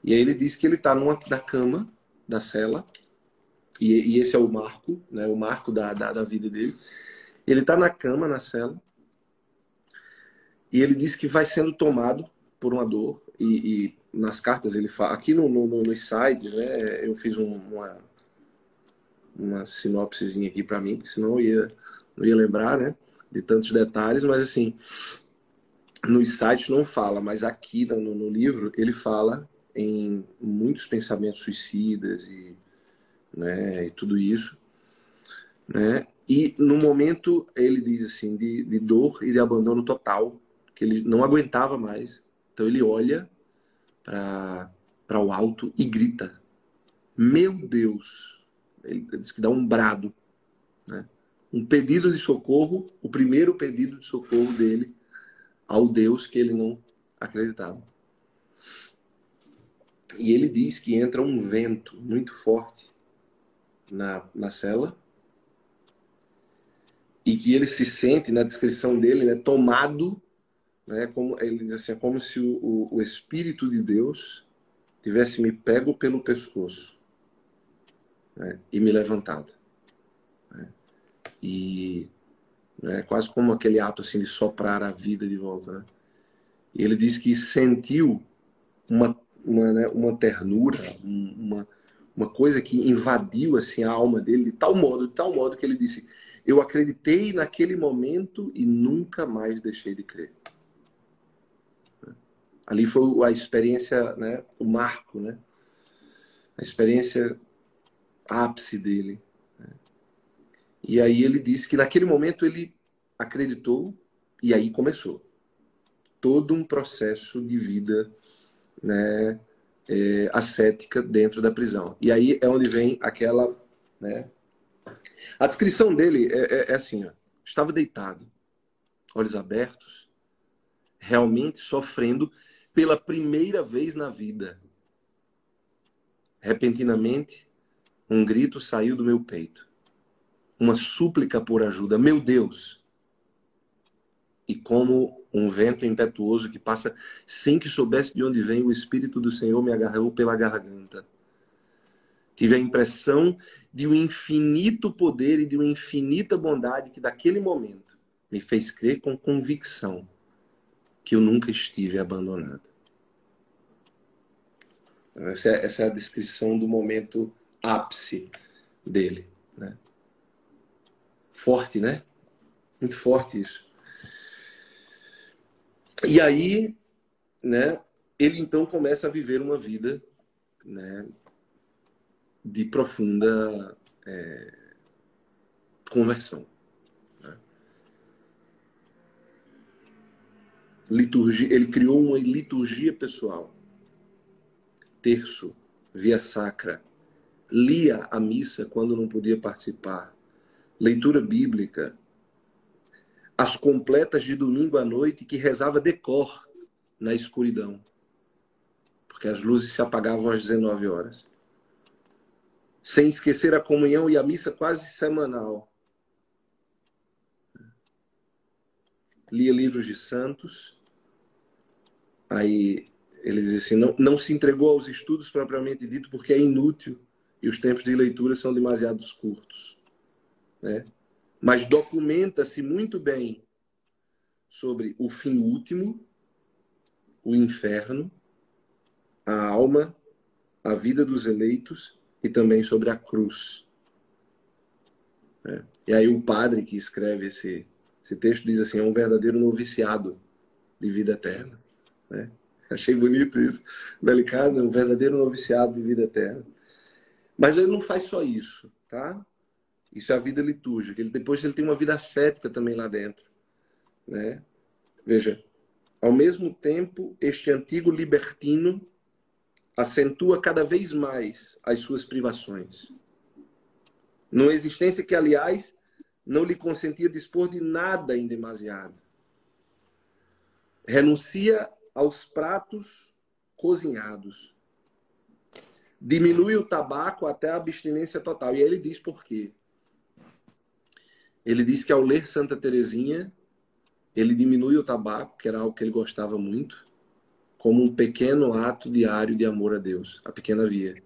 E aí ele diz que ele está na cama da cela, e, e, esse é o marco, né, o marco da, da, da vida dele. Ele está na cama, na cela, e ele diz que vai sendo tomado por uma dor, e, e nas cartas ele fala, aqui no, no, nos sites, né, eu fiz um, uma, uma sinopsezinha aqui para mim, senão eu ia, não ia lembrar, né, de tantos detalhes, mas assim, nos sites não fala, mas aqui no, no livro ele fala em muitos pensamentos suicidas e, né, e tudo isso, né? E no momento ele diz assim de, de dor e de abandono total, que ele não aguentava mais. Então ele olha para o alto e grita: Meu Deus! Ele diz que dá um brado, né? Um pedido de socorro, o primeiro pedido de socorro dele ao Deus que ele não acreditava. E ele diz que entra um vento muito forte na, na cela e que ele se sente, na descrição dele, né, tomado, né, como, ele diz assim, é como se o, o, Espírito de Deus tivesse me pego pelo pescoço né, e me levantado. E né, quase como aquele ato assim, de soprar a vida de volta. Né? E ele diz que sentiu uma uma, né, uma ternura, uma, uma coisa que invadiu assim a alma dele de tal modo, de tal modo que ele disse: "Eu acreditei naquele momento e nunca mais deixei de crer". Ali foi a experiência, né, o marco, né? A experiência ápice dele. E aí ele disse que naquele momento ele acreditou e aí começou todo um processo de vida né, é, ascética dentro da prisão. E aí é onde vem aquela. Né, a descrição dele é, é, é assim: ó, estava deitado, olhos abertos, realmente sofrendo pela primeira vez na vida. Repentinamente, um grito saiu do meu peito. Uma súplica por ajuda. Meu Deus! E como um vento impetuoso que passa sem que soubesse de onde vem, o Espírito do Senhor me agarrou pela garganta. Tive a impressão de um infinito poder e de uma infinita bondade que, daquele momento, me fez crer com convicção que eu nunca estive abandonado. Essa é, essa é a descrição do momento ápice dele. Né? Forte, né? Muito forte isso. E aí, né, ele então começa a viver uma vida né, de profunda é, conversão. Né? Liturgia, ele criou uma liturgia pessoal. Terço, via sacra, lia a missa quando não podia participar, leitura bíblica, as completas de domingo à noite que rezava de cor na escuridão, porque as luzes se apagavam às 19 horas. Sem esquecer a comunhão e a missa quase semanal. Lia livros de santos. Aí ele diz assim: não, não se entregou aos estudos propriamente dito porque é inútil e os tempos de leitura são demasiado curtos. Né? mas documenta-se muito bem sobre o fim último, o inferno a alma, a vida dos eleitos e também sobre a cruz. É. E aí o padre que escreve esse, esse texto diz assim, é um verdadeiro noviciado de vida eterna. Né? Achei bonito isso, delicado, é um verdadeiro noviciado de vida eterna. Mas ele não faz só isso, tá? Isso é a vida litúrgica. Ele, depois ele tem uma vida ascética também lá dentro. Né? Veja, ao mesmo tempo, este antigo libertino acentua cada vez mais as suas privações. Numa existência que, aliás, não lhe consentia dispor de nada em demasiado. Renuncia aos pratos cozinhados. Diminui o tabaco até a abstinência total. E aí ele diz por quê. Ele diz que ao ler Santa Teresinha, ele diminui o tabaco, que era algo que ele gostava muito, como um pequeno ato diário de amor a Deus, a pequena via,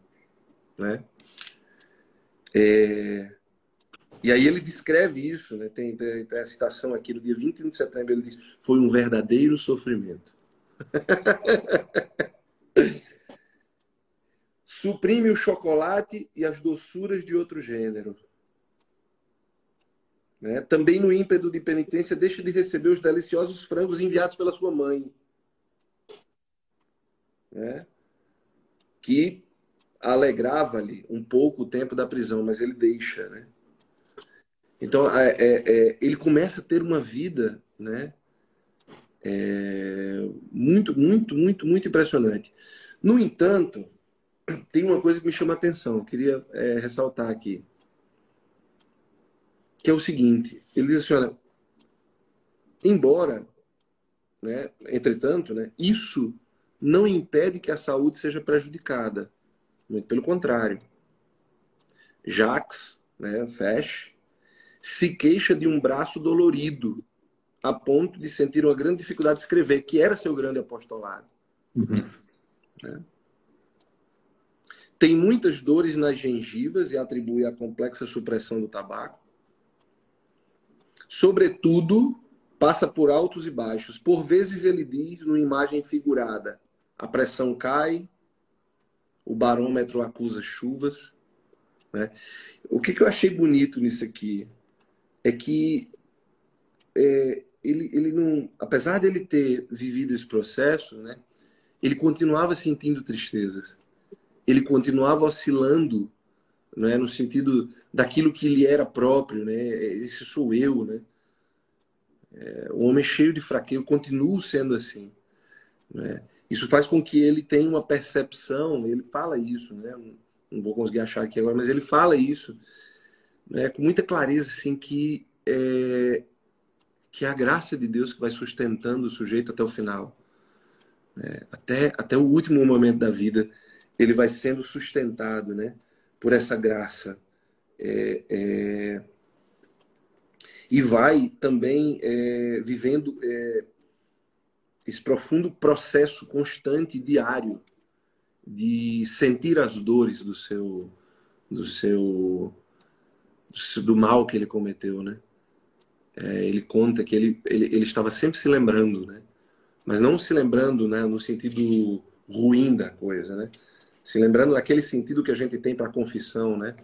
né? É... E aí ele descreve isso, né? Tem, tem, tem, a citação aqui no dia 21 de setembro, ele diz: foi um verdadeiro sofrimento. Suprime o chocolate e as doçuras de outro gênero. Né? Também no ímpeto de penitência, deixa de receber os deliciosos frangos enviados pela sua mãe. Né? Que alegrava-lhe um pouco o tempo da prisão, mas ele deixa. Né? Então, é, é, é, ele começa a ter uma vida né? É, muito, muito, muito, muito impressionante. No entanto, tem uma coisa que me chama a atenção, eu queria é, ressaltar aqui que é o seguinte: ele diz assim, olha, embora, né, entretanto, né, isso não impede que a saúde seja prejudicada. Muito pelo contrário. Jacques, né, Fesch, se queixa de um braço dolorido, a ponto de sentir uma grande dificuldade de escrever, que era seu grande apostolado. Uhum. Né? Tem muitas dores nas gengivas e atribui a complexa supressão do tabaco. Sobretudo, passa por altos e baixos. Por vezes ele diz, numa imagem figurada, a pressão cai, o barômetro acusa chuvas. Né? O que, que eu achei bonito nisso aqui é que é, ele, ele não, apesar de ele ter vivido esse processo, né, ele continuava sentindo tristezas. Ele continuava oscilando né, no sentido daquilo que lhe era próprio, né? Esse sou eu, né? É, o homem cheio de fraqueza, eu continuo sendo assim, né? Isso faz com que ele tenha uma percepção, ele fala isso, né? Não vou conseguir achar aqui agora, mas ele fala isso, né? Com muita clareza, assim, que é, que é a graça de Deus que vai sustentando o sujeito até o final, né? até até o último momento da vida, ele vai sendo sustentado, né? Por essa graça. É, é, e vai também é, vivendo é, esse profundo processo constante, diário, de sentir as dores do seu, do seu, do mal que ele cometeu, né? É, ele conta que ele, ele, ele estava sempre se lembrando, né? Mas não se lembrando, né, no sentido ruim da coisa, né? Se lembrando daquele sentido que a gente tem para a confissão, né?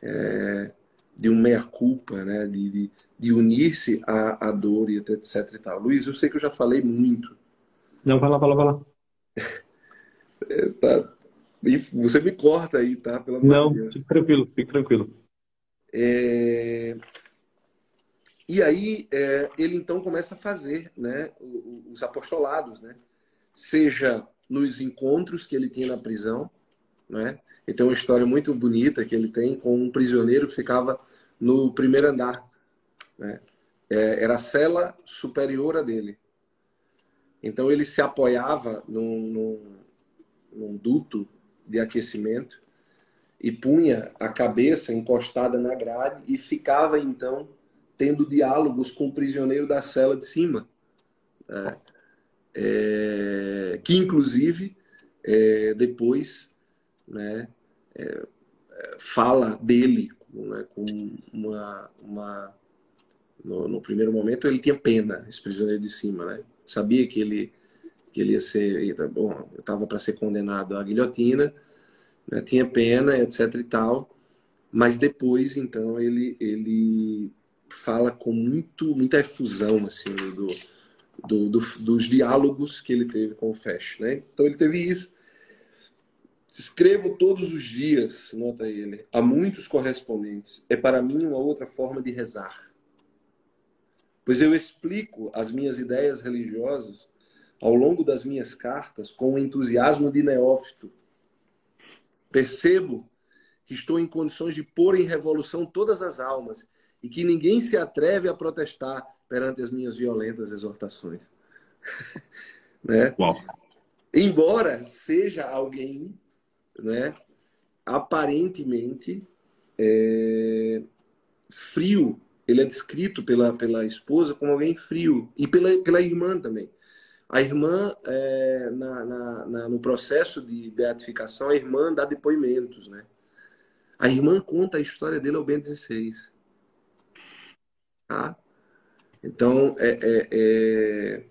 É, de um meia-culpa, né? De, de, de unir-se à, à dor e etc e tal. Luiz, eu sei que eu já falei muito. Não, vai lá, vai lá, vai lá. É, tá. Você me corta aí, tá? Pelo Não, fique tranquilo, fique tranquilo. É... E aí, é, ele então começa a fazer né, os apostolados, né? Seja nos encontros que ele tinha na prisão, né? E tem uma história muito bonita que ele tem com um prisioneiro que ficava no primeiro andar, né? É, era a cela superior a dele. Então ele se apoiava num, num, num duto de aquecimento e punha a cabeça encostada na grade e ficava então tendo diálogos com o prisioneiro da cela de cima. É é, que inclusive é, depois né, é, fala dele né, com uma, uma no, no, primeiro momento ele tinha pena esse prisioneiro de cima né. Sabia que ele que ele ia ser, bom, eu estava para ser condenado à guilhotina, né, tinha pena, etc e tal, mas depois, então, ele, ele fala com muito, muita efusão, assim, do, do, do, dos diálogos que ele teve com o Fesh, né? Então ele teve isso. Escrevo todos os dias, nota ele, a muitos correspondentes. É para mim uma outra forma de rezar. Pois eu explico as minhas ideias religiosas ao longo das minhas cartas com o entusiasmo de neófito. Percebo que estou em condições de pôr em revolução todas as almas e que ninguém se atreve a protestar perante as minhas violentas exortações. né? Uau. Embora seja alguém, né, aparentemente é, frio, ele é descrito pela, pela esposa como alguém frio e pela, pela irmã também. A irmã, é, na, na, na, no processo de beatificação, a irmã dá depoimentos, né? A irmã conta a história dele ao Bento XVI. Tá? Então, é, é, é,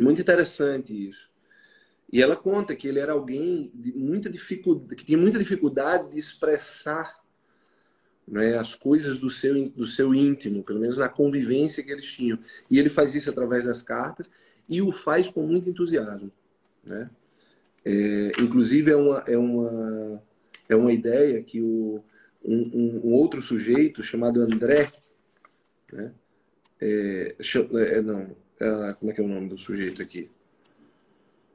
muito interessante isso. E ela conta que ele era alguém muita dificuldade, que tinha muita dificuldade de expressar né, as coisas do seu, do seu íntimo, pelo menos na convivência que eles tinham. E ele faz isso através das cartas e o faz com muito entusiasmo. Né? É, inclusive, é uma, é, uma, é uma ideia que o, um, um outro sujeito chamado André, né, é, é, não, é, como é que é o nome do sujeito aqui?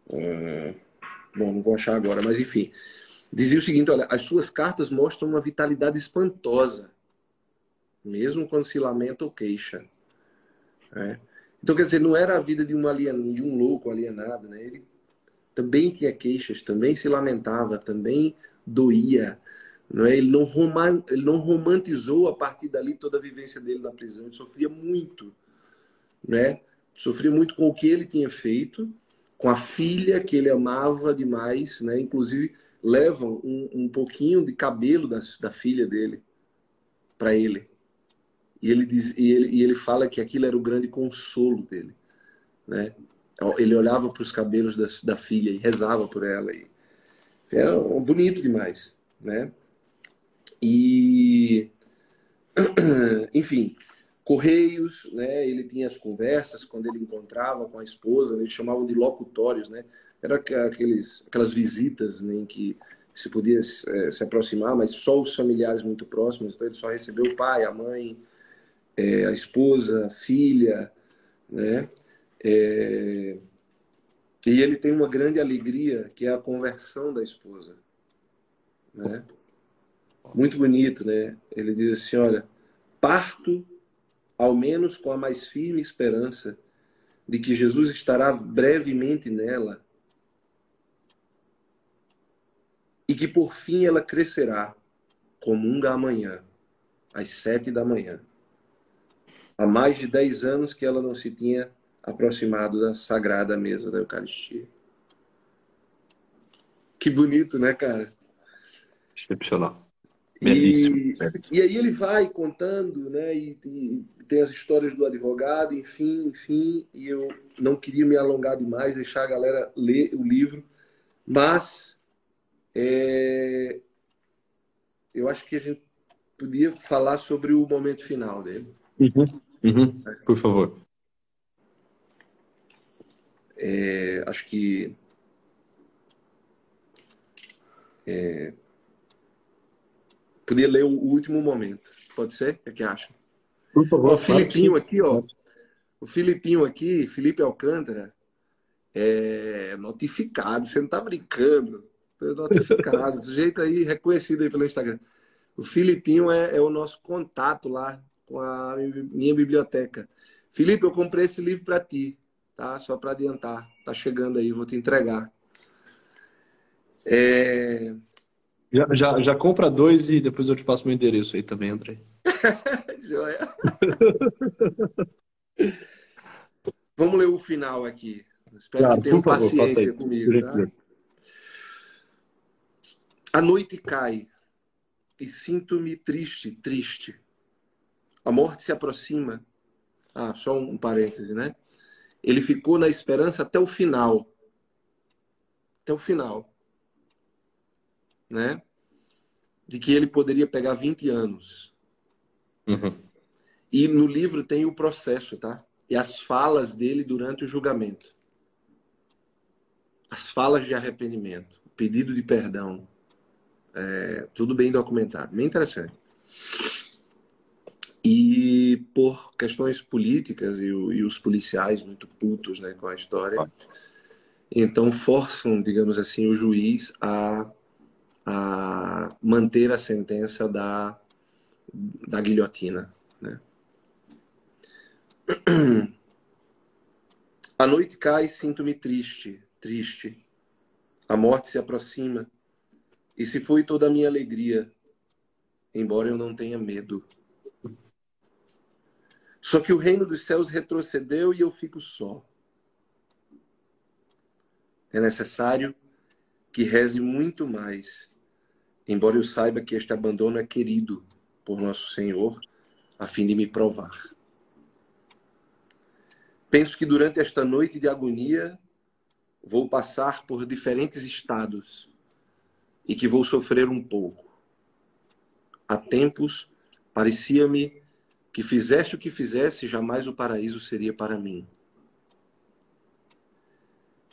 É, bom, não vou achar agora, mas enfim. Dizia o seguinte: olha, as suas cartas mostram uma vitalidade espantosa, mesmo quando se lamenta ou queixa. Né? Então, quer dizer, não era a vida de um, alien, de um louco alienado, né? Ele também tinha queixas, também se lamentava, também doía. Não é? ele, não rom ele não romantizou a partir dali toda a vivência dele na prisão. Ele sofria muito. Né? Sofria muito com o que ele tinha feito, com a filha que ele amava demais. Né? Inclusive, levam um, um pouquinho de cabelo da, da filha dele para ele. E ele, diz, e, ele, e ele fala que aquilo era o grande consolo dele. Né? Ele olhava para os cabelos da, da filha e rezava por ela. E, era bonito demais. Né? E, enfim, correios, né? Ele tinha as conversas quando ele encontrava com a esposa, eles chamavam de locutórios, né? Era aqueles, aquelas visitas né, em que se podia é, se aproximar, mas só os familiares muito próximos. Então ele só recebeu o pai, a mãe, é, a esposa, a filha, né? É... E ele tem uma grande alegria que é a conversão da esposa, né? Muito bonito, né? Ele diz assim: olha, parto ao menos com a mais firme esperança de que Jesus estará brevemente nela e que por fim ela crescerá comunga amanhã, às sete da manhã. Há mais de dez anos que ela não se tinha aproximado da sagrada mesa da Eucaristia. Que bonito, né, cara? Excepcional. Belíssimo, e, belíssimo. e aí ele vai contando, né? E, e, tem as histórias do advogado, enfim, enfim. E eu não queria me alongar demais, deixar a galera ler o livro, mas é, eu acho que a gente podia falar sobre o momento final dele. Uhum, uhum, por favor. É, acho que é, Podia ler o último momento. Pode ser? O que é acha? Por favor. o Filipinho aqui, ó. O Filipinho aqui, Felipe Alcântara, é notificado. Você não tá brincando. Notificado. Sujeito aí reconhecido aí pelo Instagram. O Filipinho é, é o nosso contato lá com a minha biblioteca. Felipe, eu comprei esse livro para ti, tá? Só para adiantar. Tá chegando aí, vou te entregar. É... Já, já, já compra dois e depois eu te passo meu endereço aí também, André. Joia. Vamos ler o final aqui. Espero claro, que tenham paciência comigo. Tá? A noite cai e sinto-me triste, triste. A morte se aproxima. Ah, só um parêntese, né? ele ficou na esperança até o final. Até o final. Né? De que ele poderia pegar 20 anos. Uhum. E no livro tem o processo, tá? E as falas dele durante o julgamento. As falas de arrependimento, o pedido de perdão. É, tudo bem documentado. Bem interessante. E por questões políticas e, e, os policiais muito putos né, com a história, então forçam, digamos assim, o juiz a, a manter a sentença da, da guilhotina. Né? A noite cai, sinto-me triste, triste. A morte se aproxima. E se foi toda a minha alegria, embora eu não tenha medo. Só que o reino dos céus retrocedeu e eu fico só. É necessário que reze muito mais, embora eu saiba que este abandono é querido por nosso Senhor, a fim de me provar. Penso que durante esta noite de agonia vou passar por diferentes estados e que vou sofrer um pouco. Há tempos parecia-me que fizesse o que fizesse, jamais o paraíso seria para mim.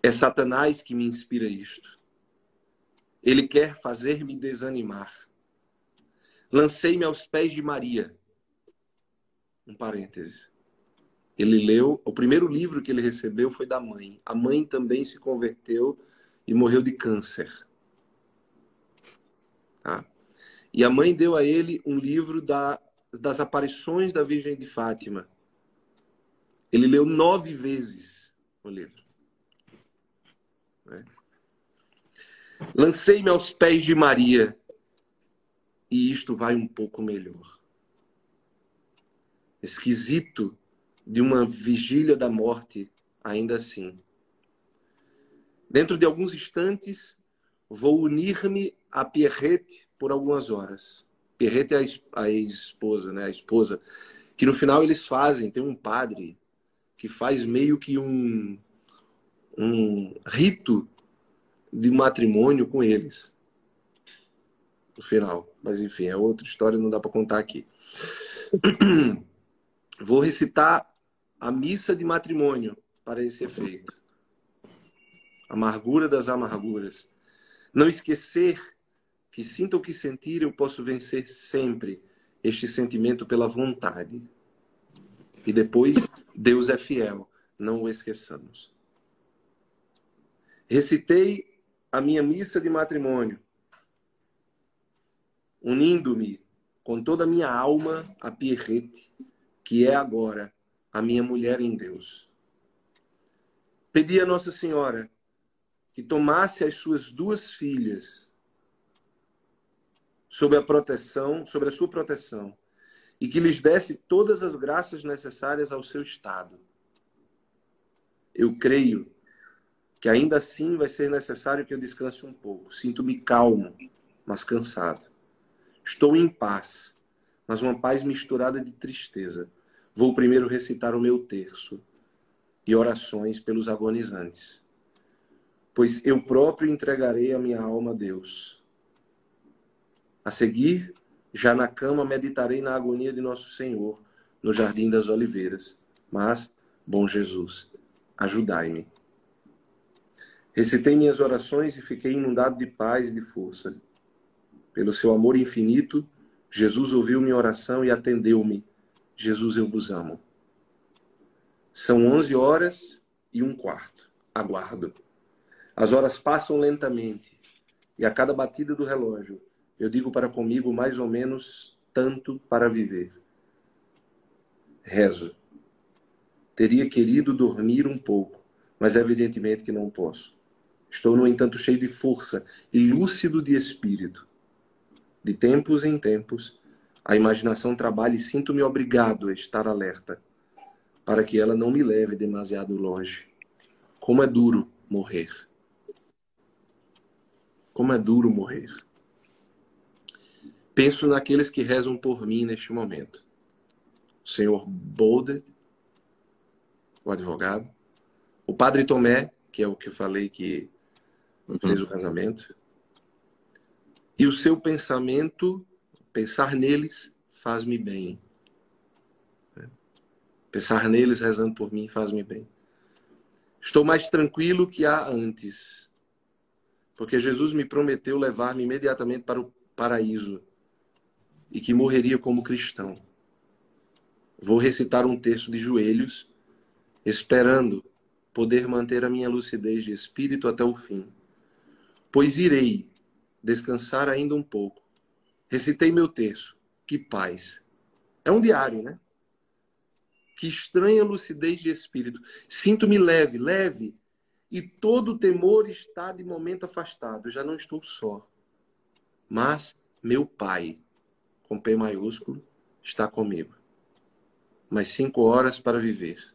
É Satanás que me inspira isto. Ele quer fazer-me desanimar. Lancei-me aos pés de Maria. Um parêntese. Ele leu, o primeiro livro que ele recebeu foi da mãe. A mãe também se converteu e morreu de câncer. Tá? E a mãe deu a ele um livro da das aparições da Virgem de Fátima. Ele leu nove vezes o livro. Né? Lancei-me aos pés de Maria e isto vai um pouco melhor. Esquisito de uma vigília da morte, ainda assim. Dentro de alguns instantes, vou unir-me a Pierrette por algumas horas. Perreta é a ex-esposa, né? A esposa. Que no final eles fazem, tem um padre que faz meio que um, um rito de matrimônio com eles. No final. Mas enfim, é outra história, não dá para contar aqui. Vou recitar a missa de matrimônio para esse efeito. Amargura das amarguras. Não esquecer que sinta o que sentir, eu posso vencer sempre este sentimento pela vontade. E depois, Deus é fiel, não o esqueçamos. Recitei a minha missa de matrimônio, unindo-me com toda a minha alma a Pierrette, que é agora a minha mulher em Deus. Pedi a Nossa Senhora que tomasse as suas duas filhas sob a proteção, sobre a sua proteção, e que lhes desse todas as graças necessárias ao seu estado. Eu creio que ainda assim vai ser necessário que eu descanse um pouco. Sinto-me calmo, mas cansado. Estou em paz, mas uma paz misturada de tristeza. Vou primeiro recitar o meu terço e orações pelos agonizantes, pois eu próprio entregarei a minha alma a Deus a seguir, já na cama, meditarei na agonia de nosso Senhor, no jardim das oliveiras. Mas, bom Jesus, ajudai-me. Recitei minhas orações e fiquei inundado de paz e de força. Pelo seu amor infinito, Jesus ouviu minha oração e atendeu-me. Jesus, eu vos amo. São onze horas e um quarto. Aguardo. As horas passam lentamente e a cada batida do relógio eu digo para comigo mais ou menos tanto para viver. Rezo. Teria querido dormir um pouco, mas evidentemente que não posso. Estou, no entanto, cheio de força e lúcido de espírito. De tempos em tempos, a imaginação trabalha e sinto-me obrigado a estar alerta, para que ela não me leve demasiado longe. Como é duro morrer. Como é duro morrer. Penso naqueles que rezam por mim neste momento. O senhor Boulder, o advogado, O padre Tomé, que é o que eu falei que Uhum. fez o casamento. E o seu pensamento, pensar neles, faz-me bem. Pensar neles rezando por mim faz-me bem. Estou mais tranquilo que há antes, porque Jesus me prometeu levar-me imediatamente para o paraíso e que morreria como cristão. Vou recitar um texto de joelhos, esperando poder manter a minha lucidez de espírito até o fim. Pois irei descansar ainda um pouco. Recitei meu texto. Que paz. É um diário, né? Que estranha lucidez de espírito. Sinto-me leve, leve, e todo o temor está de momento afastado. Já não estou só. Mas meu Pai, com P maiúsculo, está comigo. Mais cinco horas para viver.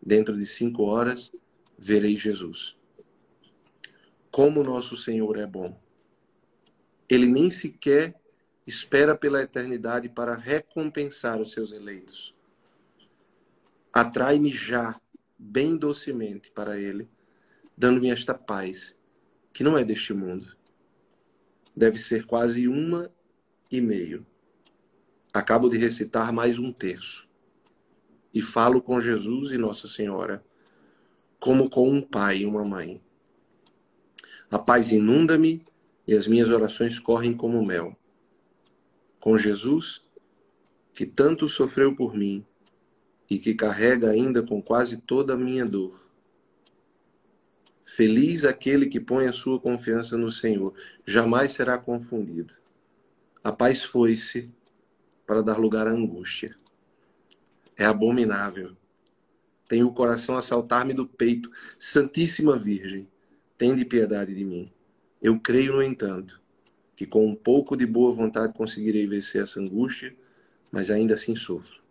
Dentro de cinco horas, verei Jesus. Como nosso Senhor é bom. Ele nem sequer espera pela eternidade para recompensar os seus eleitos. Atrai-me já, bem docemente, para Ele, dando-me esta paz, que não é deste mundo. Deve ser quase uma e meio. Acabo de recitar mais um terço. E falo com Jesus e Nossa Senhora, como com um pai e uma mãe. A paz inunda-me e as minhas orações correm como mel. Com Jesus, que tanto sofreu por mim e que carrega ainda com quase toda a minha dor. Feliz aquele que põe a sua confiança no Senhor, jamais será confundido. A paz foi-se para dar lugar à angústia. É abominável. Tenho o coração a saltar-me do peito. Santíssima Virgem, tende piedade de mim. Eu creio, no entanto, que com um pouco de boa vontade conseguirei vencer essa angústia, mas ainda assim sofro.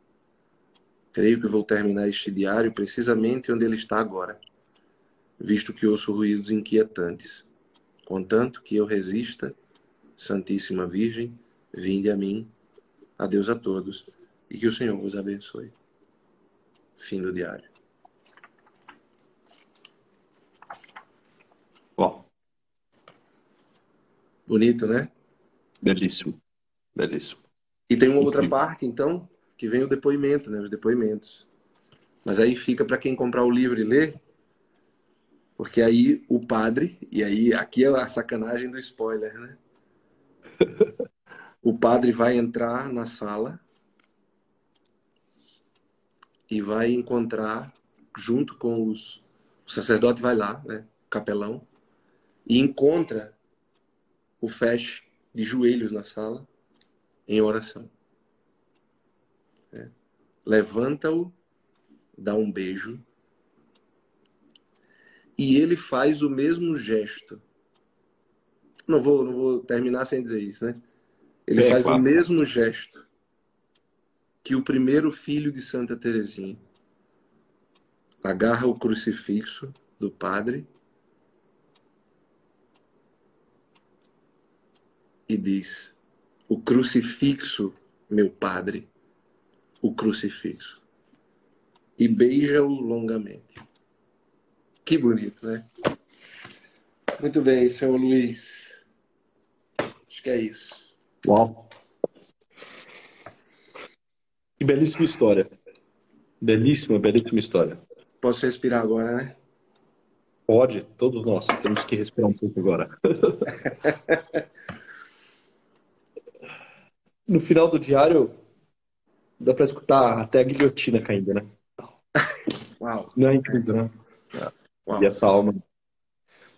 Creio que vou terminar este diário precisamente onde ele está agora, visto que ouço ruídos inquietantes. Contanto que eu resista, Santíssima Virgem, vinde a mim. Adeus a todos e que o Senhor vos abençoe. Fim do diário. Bom, Bonito, né? belíssimo. Belíssimo. E tem uma outra parte, então, que vem o depoimento, né? Os depoimentos. Mas aí fica para quem comprar o livro e ler, porque aí o padre, e aí aqui é a sacanagem do spoiler, né? O padre vai entrar na sala e vai encontrar, junto com os. O sacerdote vai lá, né? O capelão, e encontra o Fesh de joelhos na sala, em oração. É. Levanta-o, dá um beijo, e ele faz o mesmo gesto. Não vou, não vou terminar sem dizer isso, né? Ele É, faz claro. o mesmo gesto que o primeiro filho de Santa Teresinha. Agarra o crucifixo do padre e diz: O crucifixo, meu padre, o crucifixo. E beija-o longamente. Que bonito, né? Muito bem, senhor Luiz. Acho que é isso. Uau. Que belíssima história. Belíssima, belíssima história. Posso respirar agora, né? Pode, todos nós temos que respirar um pouco agora. No final do diário, dá pra escutar até a guilhotina caindo, né? Uau. Não é incrível, né? Uau. E essa alma.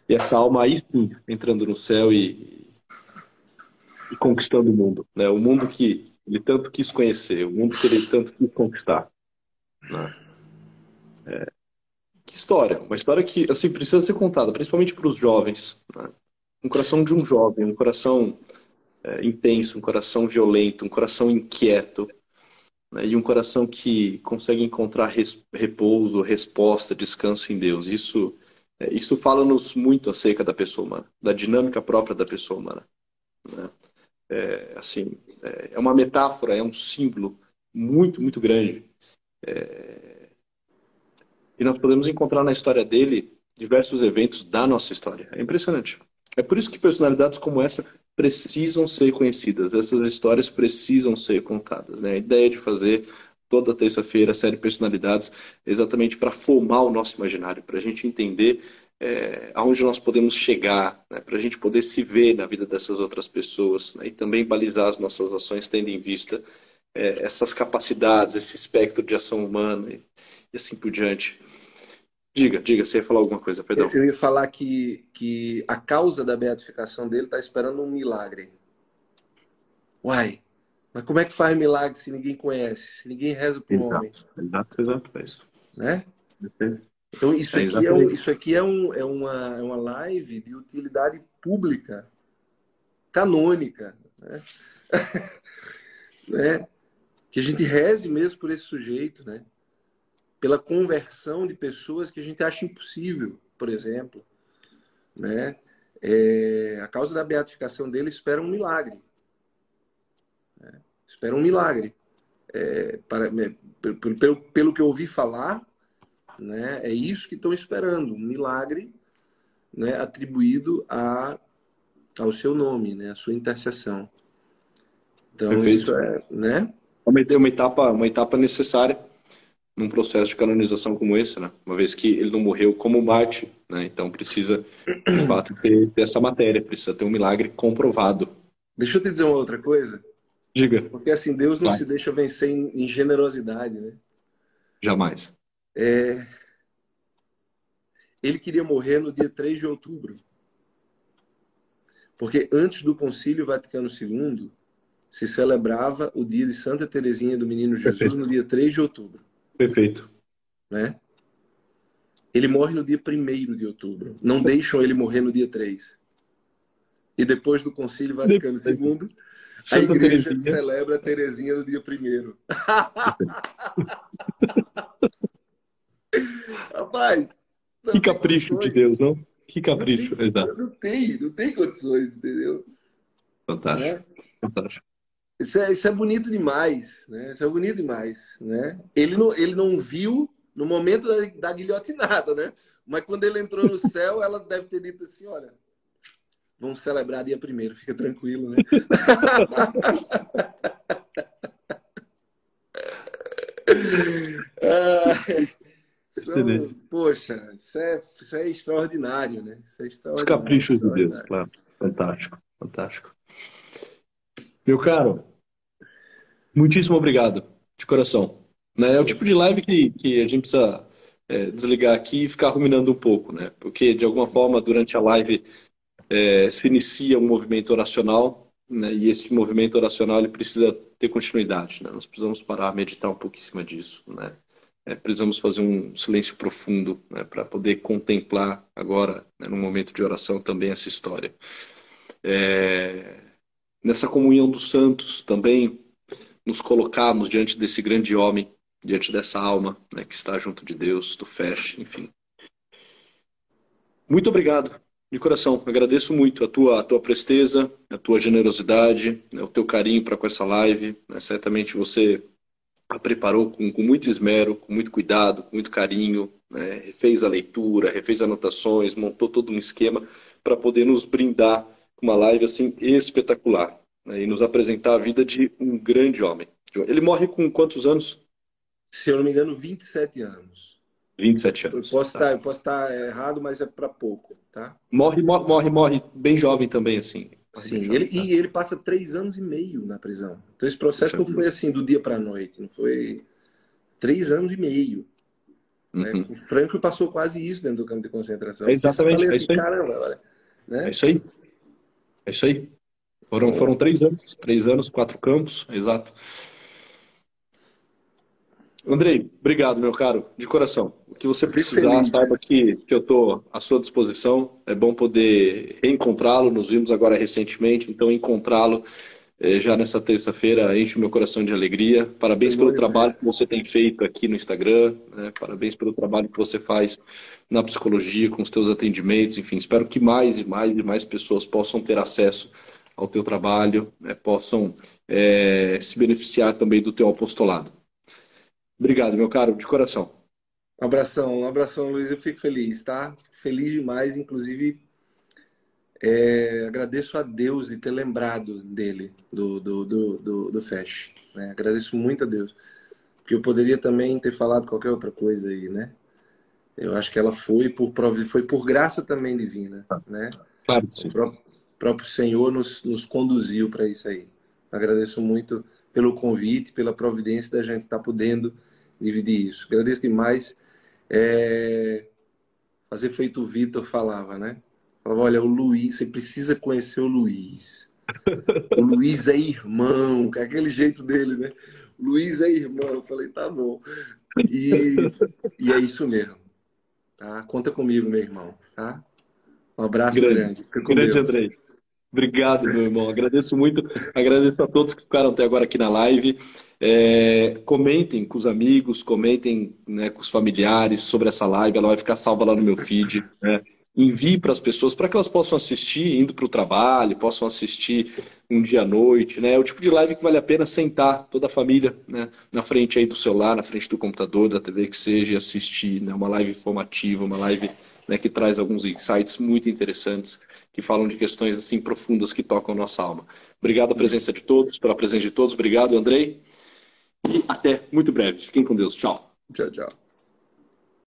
E essa alma aí sim, entrando no céu e, e conquistando o mundo. Né? O mundo que ele tanto quis conhecer, o mundo que ele tanto quis conquistar. Né? É, que história, uma história que assim precisa ser contada, principalmente para os jovens. Né? Um coração de um jovem, um coração é, intenso, um coração violento, um coração inquieto, né? e um coração que consegue encontrar res, repouso, resposta, descanso em Deus. Isso, é, isso fala-nos muito acerca da pessoa humana, da dinâmica própria da pessoa humana. Né? É, assim, é, é uma metáfora, é um símbolo muito, muito grande. É, E nós podemos encontrar na história dele diversos eventos da nossa história. É impressionante. É por isso que personalidades como essa precisam ser conhecidas, essas histórias precisam ser contadas. Né? A ideia de fazer toda terça-feira a série Personalidades exatamente para formar o nosso imaginário, para a gente entender é, aonde nós podemos chegar, né? para a gente poder se ver na vida dessas outras pessoas né? e também balizar as nossas ações tendo em vista é, essas capacidades, esse espectro de ação humana e, e assim por diante. Diga, diga, você ia falar alguma coisa, perdão. Eu ia falar que, que a causa da beatificação dele está esperando um milagre. Uai, mas como é que faz milagre se ninguém conhece, se ninguém reza para o homem? Exato, exato, é isso. Né? Então, isso é aqui, é, um, isso aqui é, um, é, uma, é uma live de utilidade pública, canônica. Né? né? Que a gente reze mesmo por esse sujeito, né? Pela conversão de pessoas que a gente acha impossível, por exemplo. Né? É, a causa da beatificação dele espera um milagre. Né? Espera um milagre. É, para, pelo, pelo que eu ouvi falar, né, é isso que estão esperando, um milagre né, atribuído a, ao seu nome, né, a sua intercessão. Então, Perfeito. isso é, né? Uma, uma etapa, uma etapa necessária num processo de canonização como esse, né? Uma vez que ele não morreu como Marte, né? Então precisa, de fato, ter, ter, essa matéria, precisa ter um milagre comprovado. Deixa eu te dizer uma outra coisa. Diga. Porque assim, Deus não Vai. se deixa vencer em, em, generosidade, né? Jamais. É... Ele queria morrer no dia 3 de outubro. Porque antes do Concílio Vaticano II, se celebrava o dia de Santa Teresinha do Menino Jesus Perfeito. no dia 3 de outubro. Perfeito. Né? Ele morre no dia 1 de outubro. Não deixam ele morrer no dia 3. E depois do Concílio Vaticano II, a igreja Terezinha. celebra a Terezinha no dia 1 Rapaz, que capricho de Deus, não? Que capricho, não tem, Não tem, não tem condições, entendeu? Fantástico. É? Fantástico. Isso é, isso é bonito demais, né? Isso é bonito demais, né? Ele não, ele não viu no momento da, da guilhotinada, né? Mas quando ele entrou no céu, ela deve ter dito assim, olha, vamos celebrar dia primeiro, fica tranquilo, né? ah, são, poxa, isso é, isso é extraordinário, né? Isso é extraordinário, Os caprichos de Deus, claro. Fantástico, fantástico. Meu caro, Muitíssimo obrigado, de coração. Né? É o tipo de live que, que a gente precisa é, desligar aqui e ficar ruminando um pouco, né? Porque, de alguma forma, durante a live é, se inicia um movimento oracional, né? E esse movimento oracional ele precisa ter continuidade, né? Nós precisamos parar, meditar um pouco em cima disso, né? É, precisamos fazer um silêncio profundo né, para poder contemplar agora, né, no momento de oração, também essa história. É, nessa comunhão dos santos também nos colocarmos diante desse grande homem, diante dessa alma né, que está junto de Deus, do Fesh, enfim. Muito obrigado, de coração. Agradeço muito a tua, a tua presteza, a tua generosidade, né, o teu carinho para com essa live. Né, certamente você a preparou com, com, muito esmero, com muito cuidado, com muito carinho, né, refez a leitura, refez anotações, montou todo um esquema para poder nos brindar com uma live assim espetacular né, e nos apresentar a vida de um grande homem. Ele morre com quantos anos? Se eu não me engano, 27 anos. 27 anos. Eu posso, tá. estar, eu posso estar errado, mas é para pouco, tá? Morre, morre, morre, morre bem jovem também, assim. Sim, jovem, ele, tá? e ele passa três anos e meio na prisão. Então esse processo não foi assim do dia para a noite, não foi três anos e meio. Né? Uhum. O Franco passou quase isso dentro do campo de concentração. É exatamente, é assim, isso aí. Caramba, olha, né? É isso aí. É isso aí. Foram, foram três anos, três anos, quatro campos, exato. Andrei, obrigado, meu caro, de coração. O que você precisar, saiba que, que eu estou à sua disposição. É bom poder reencontrá-lo. Nos vimos agora recentemente, então encontrá-lo eh, já nessa terça-feira enche o meu coração de alegria. Parabéns pelo trabalho que você tem feito aqui no Instagram, né? parabéns pelo trabalho que você faz na psicologia, com os teus atendimentos, enfim. Espero que mais e mais e mais pessoas possam ter acesso ao teu trabalho, né, possam é, se beneficiar também do teu apostolado. Obrigado, meu caro, de coração. Um abração, um abração, Luiz. Eu fico feliz, tá? Feliz demais, inclusive. É, agradeço a Deus de ter lembrado dele, do, do, do, do, do Fesh. Né? Agradeço muito a Deus. Porque eu poderia também ter falado qualquer outra coisa aí, né? Eu acho que ela foi por, foi por graça também divina, né? Claro sim. O próprio, próprio Senhor nos, nos conduziu para isso aí. Agradeço muito pelo convite, pela providência da gente estar tá podendo dividir isso. Agradeço demais. É... Fazer feito o Vitor falava, né? Falava, olha, o Luiz, você precisa conhecer o Luiz. O Luiz é irmão, que é aquele jeito dele, né? O Luiz é irmão. Eu falei, tá bom. E, e é isso mesmo. Tá? Conta comigo, meu irmão. Tá? Um abraço grande. Grande, grande Andrei. Obrigado, meu irmão. Agradeço muito. Agradeço a todos que ficaram até agora aqui na live. É, comentem com os amigos, comentem né, com os familiares sobre essa live. Ela vai ficar salva lá no meu feed. Né? Envie para as pessoas para que elas possam assistir indo para o trabalho, possam assistir um dia à noite. Né? É o tipo de live que vale a pena sentar toda a família né, na frente aí do celular, na frente do computador, da TV que seja, e assistir. Né? Uma live informativa, uma live né, que traz alguns insights muito interessantes, que falam de questões assim profundas que tocam a nossa alma. Obrigado pela presença de todos, pela presença de todos. Obrigado, Andrei. E até muito breve. Fiquem com Deus. Tchau. Tchau, tchau.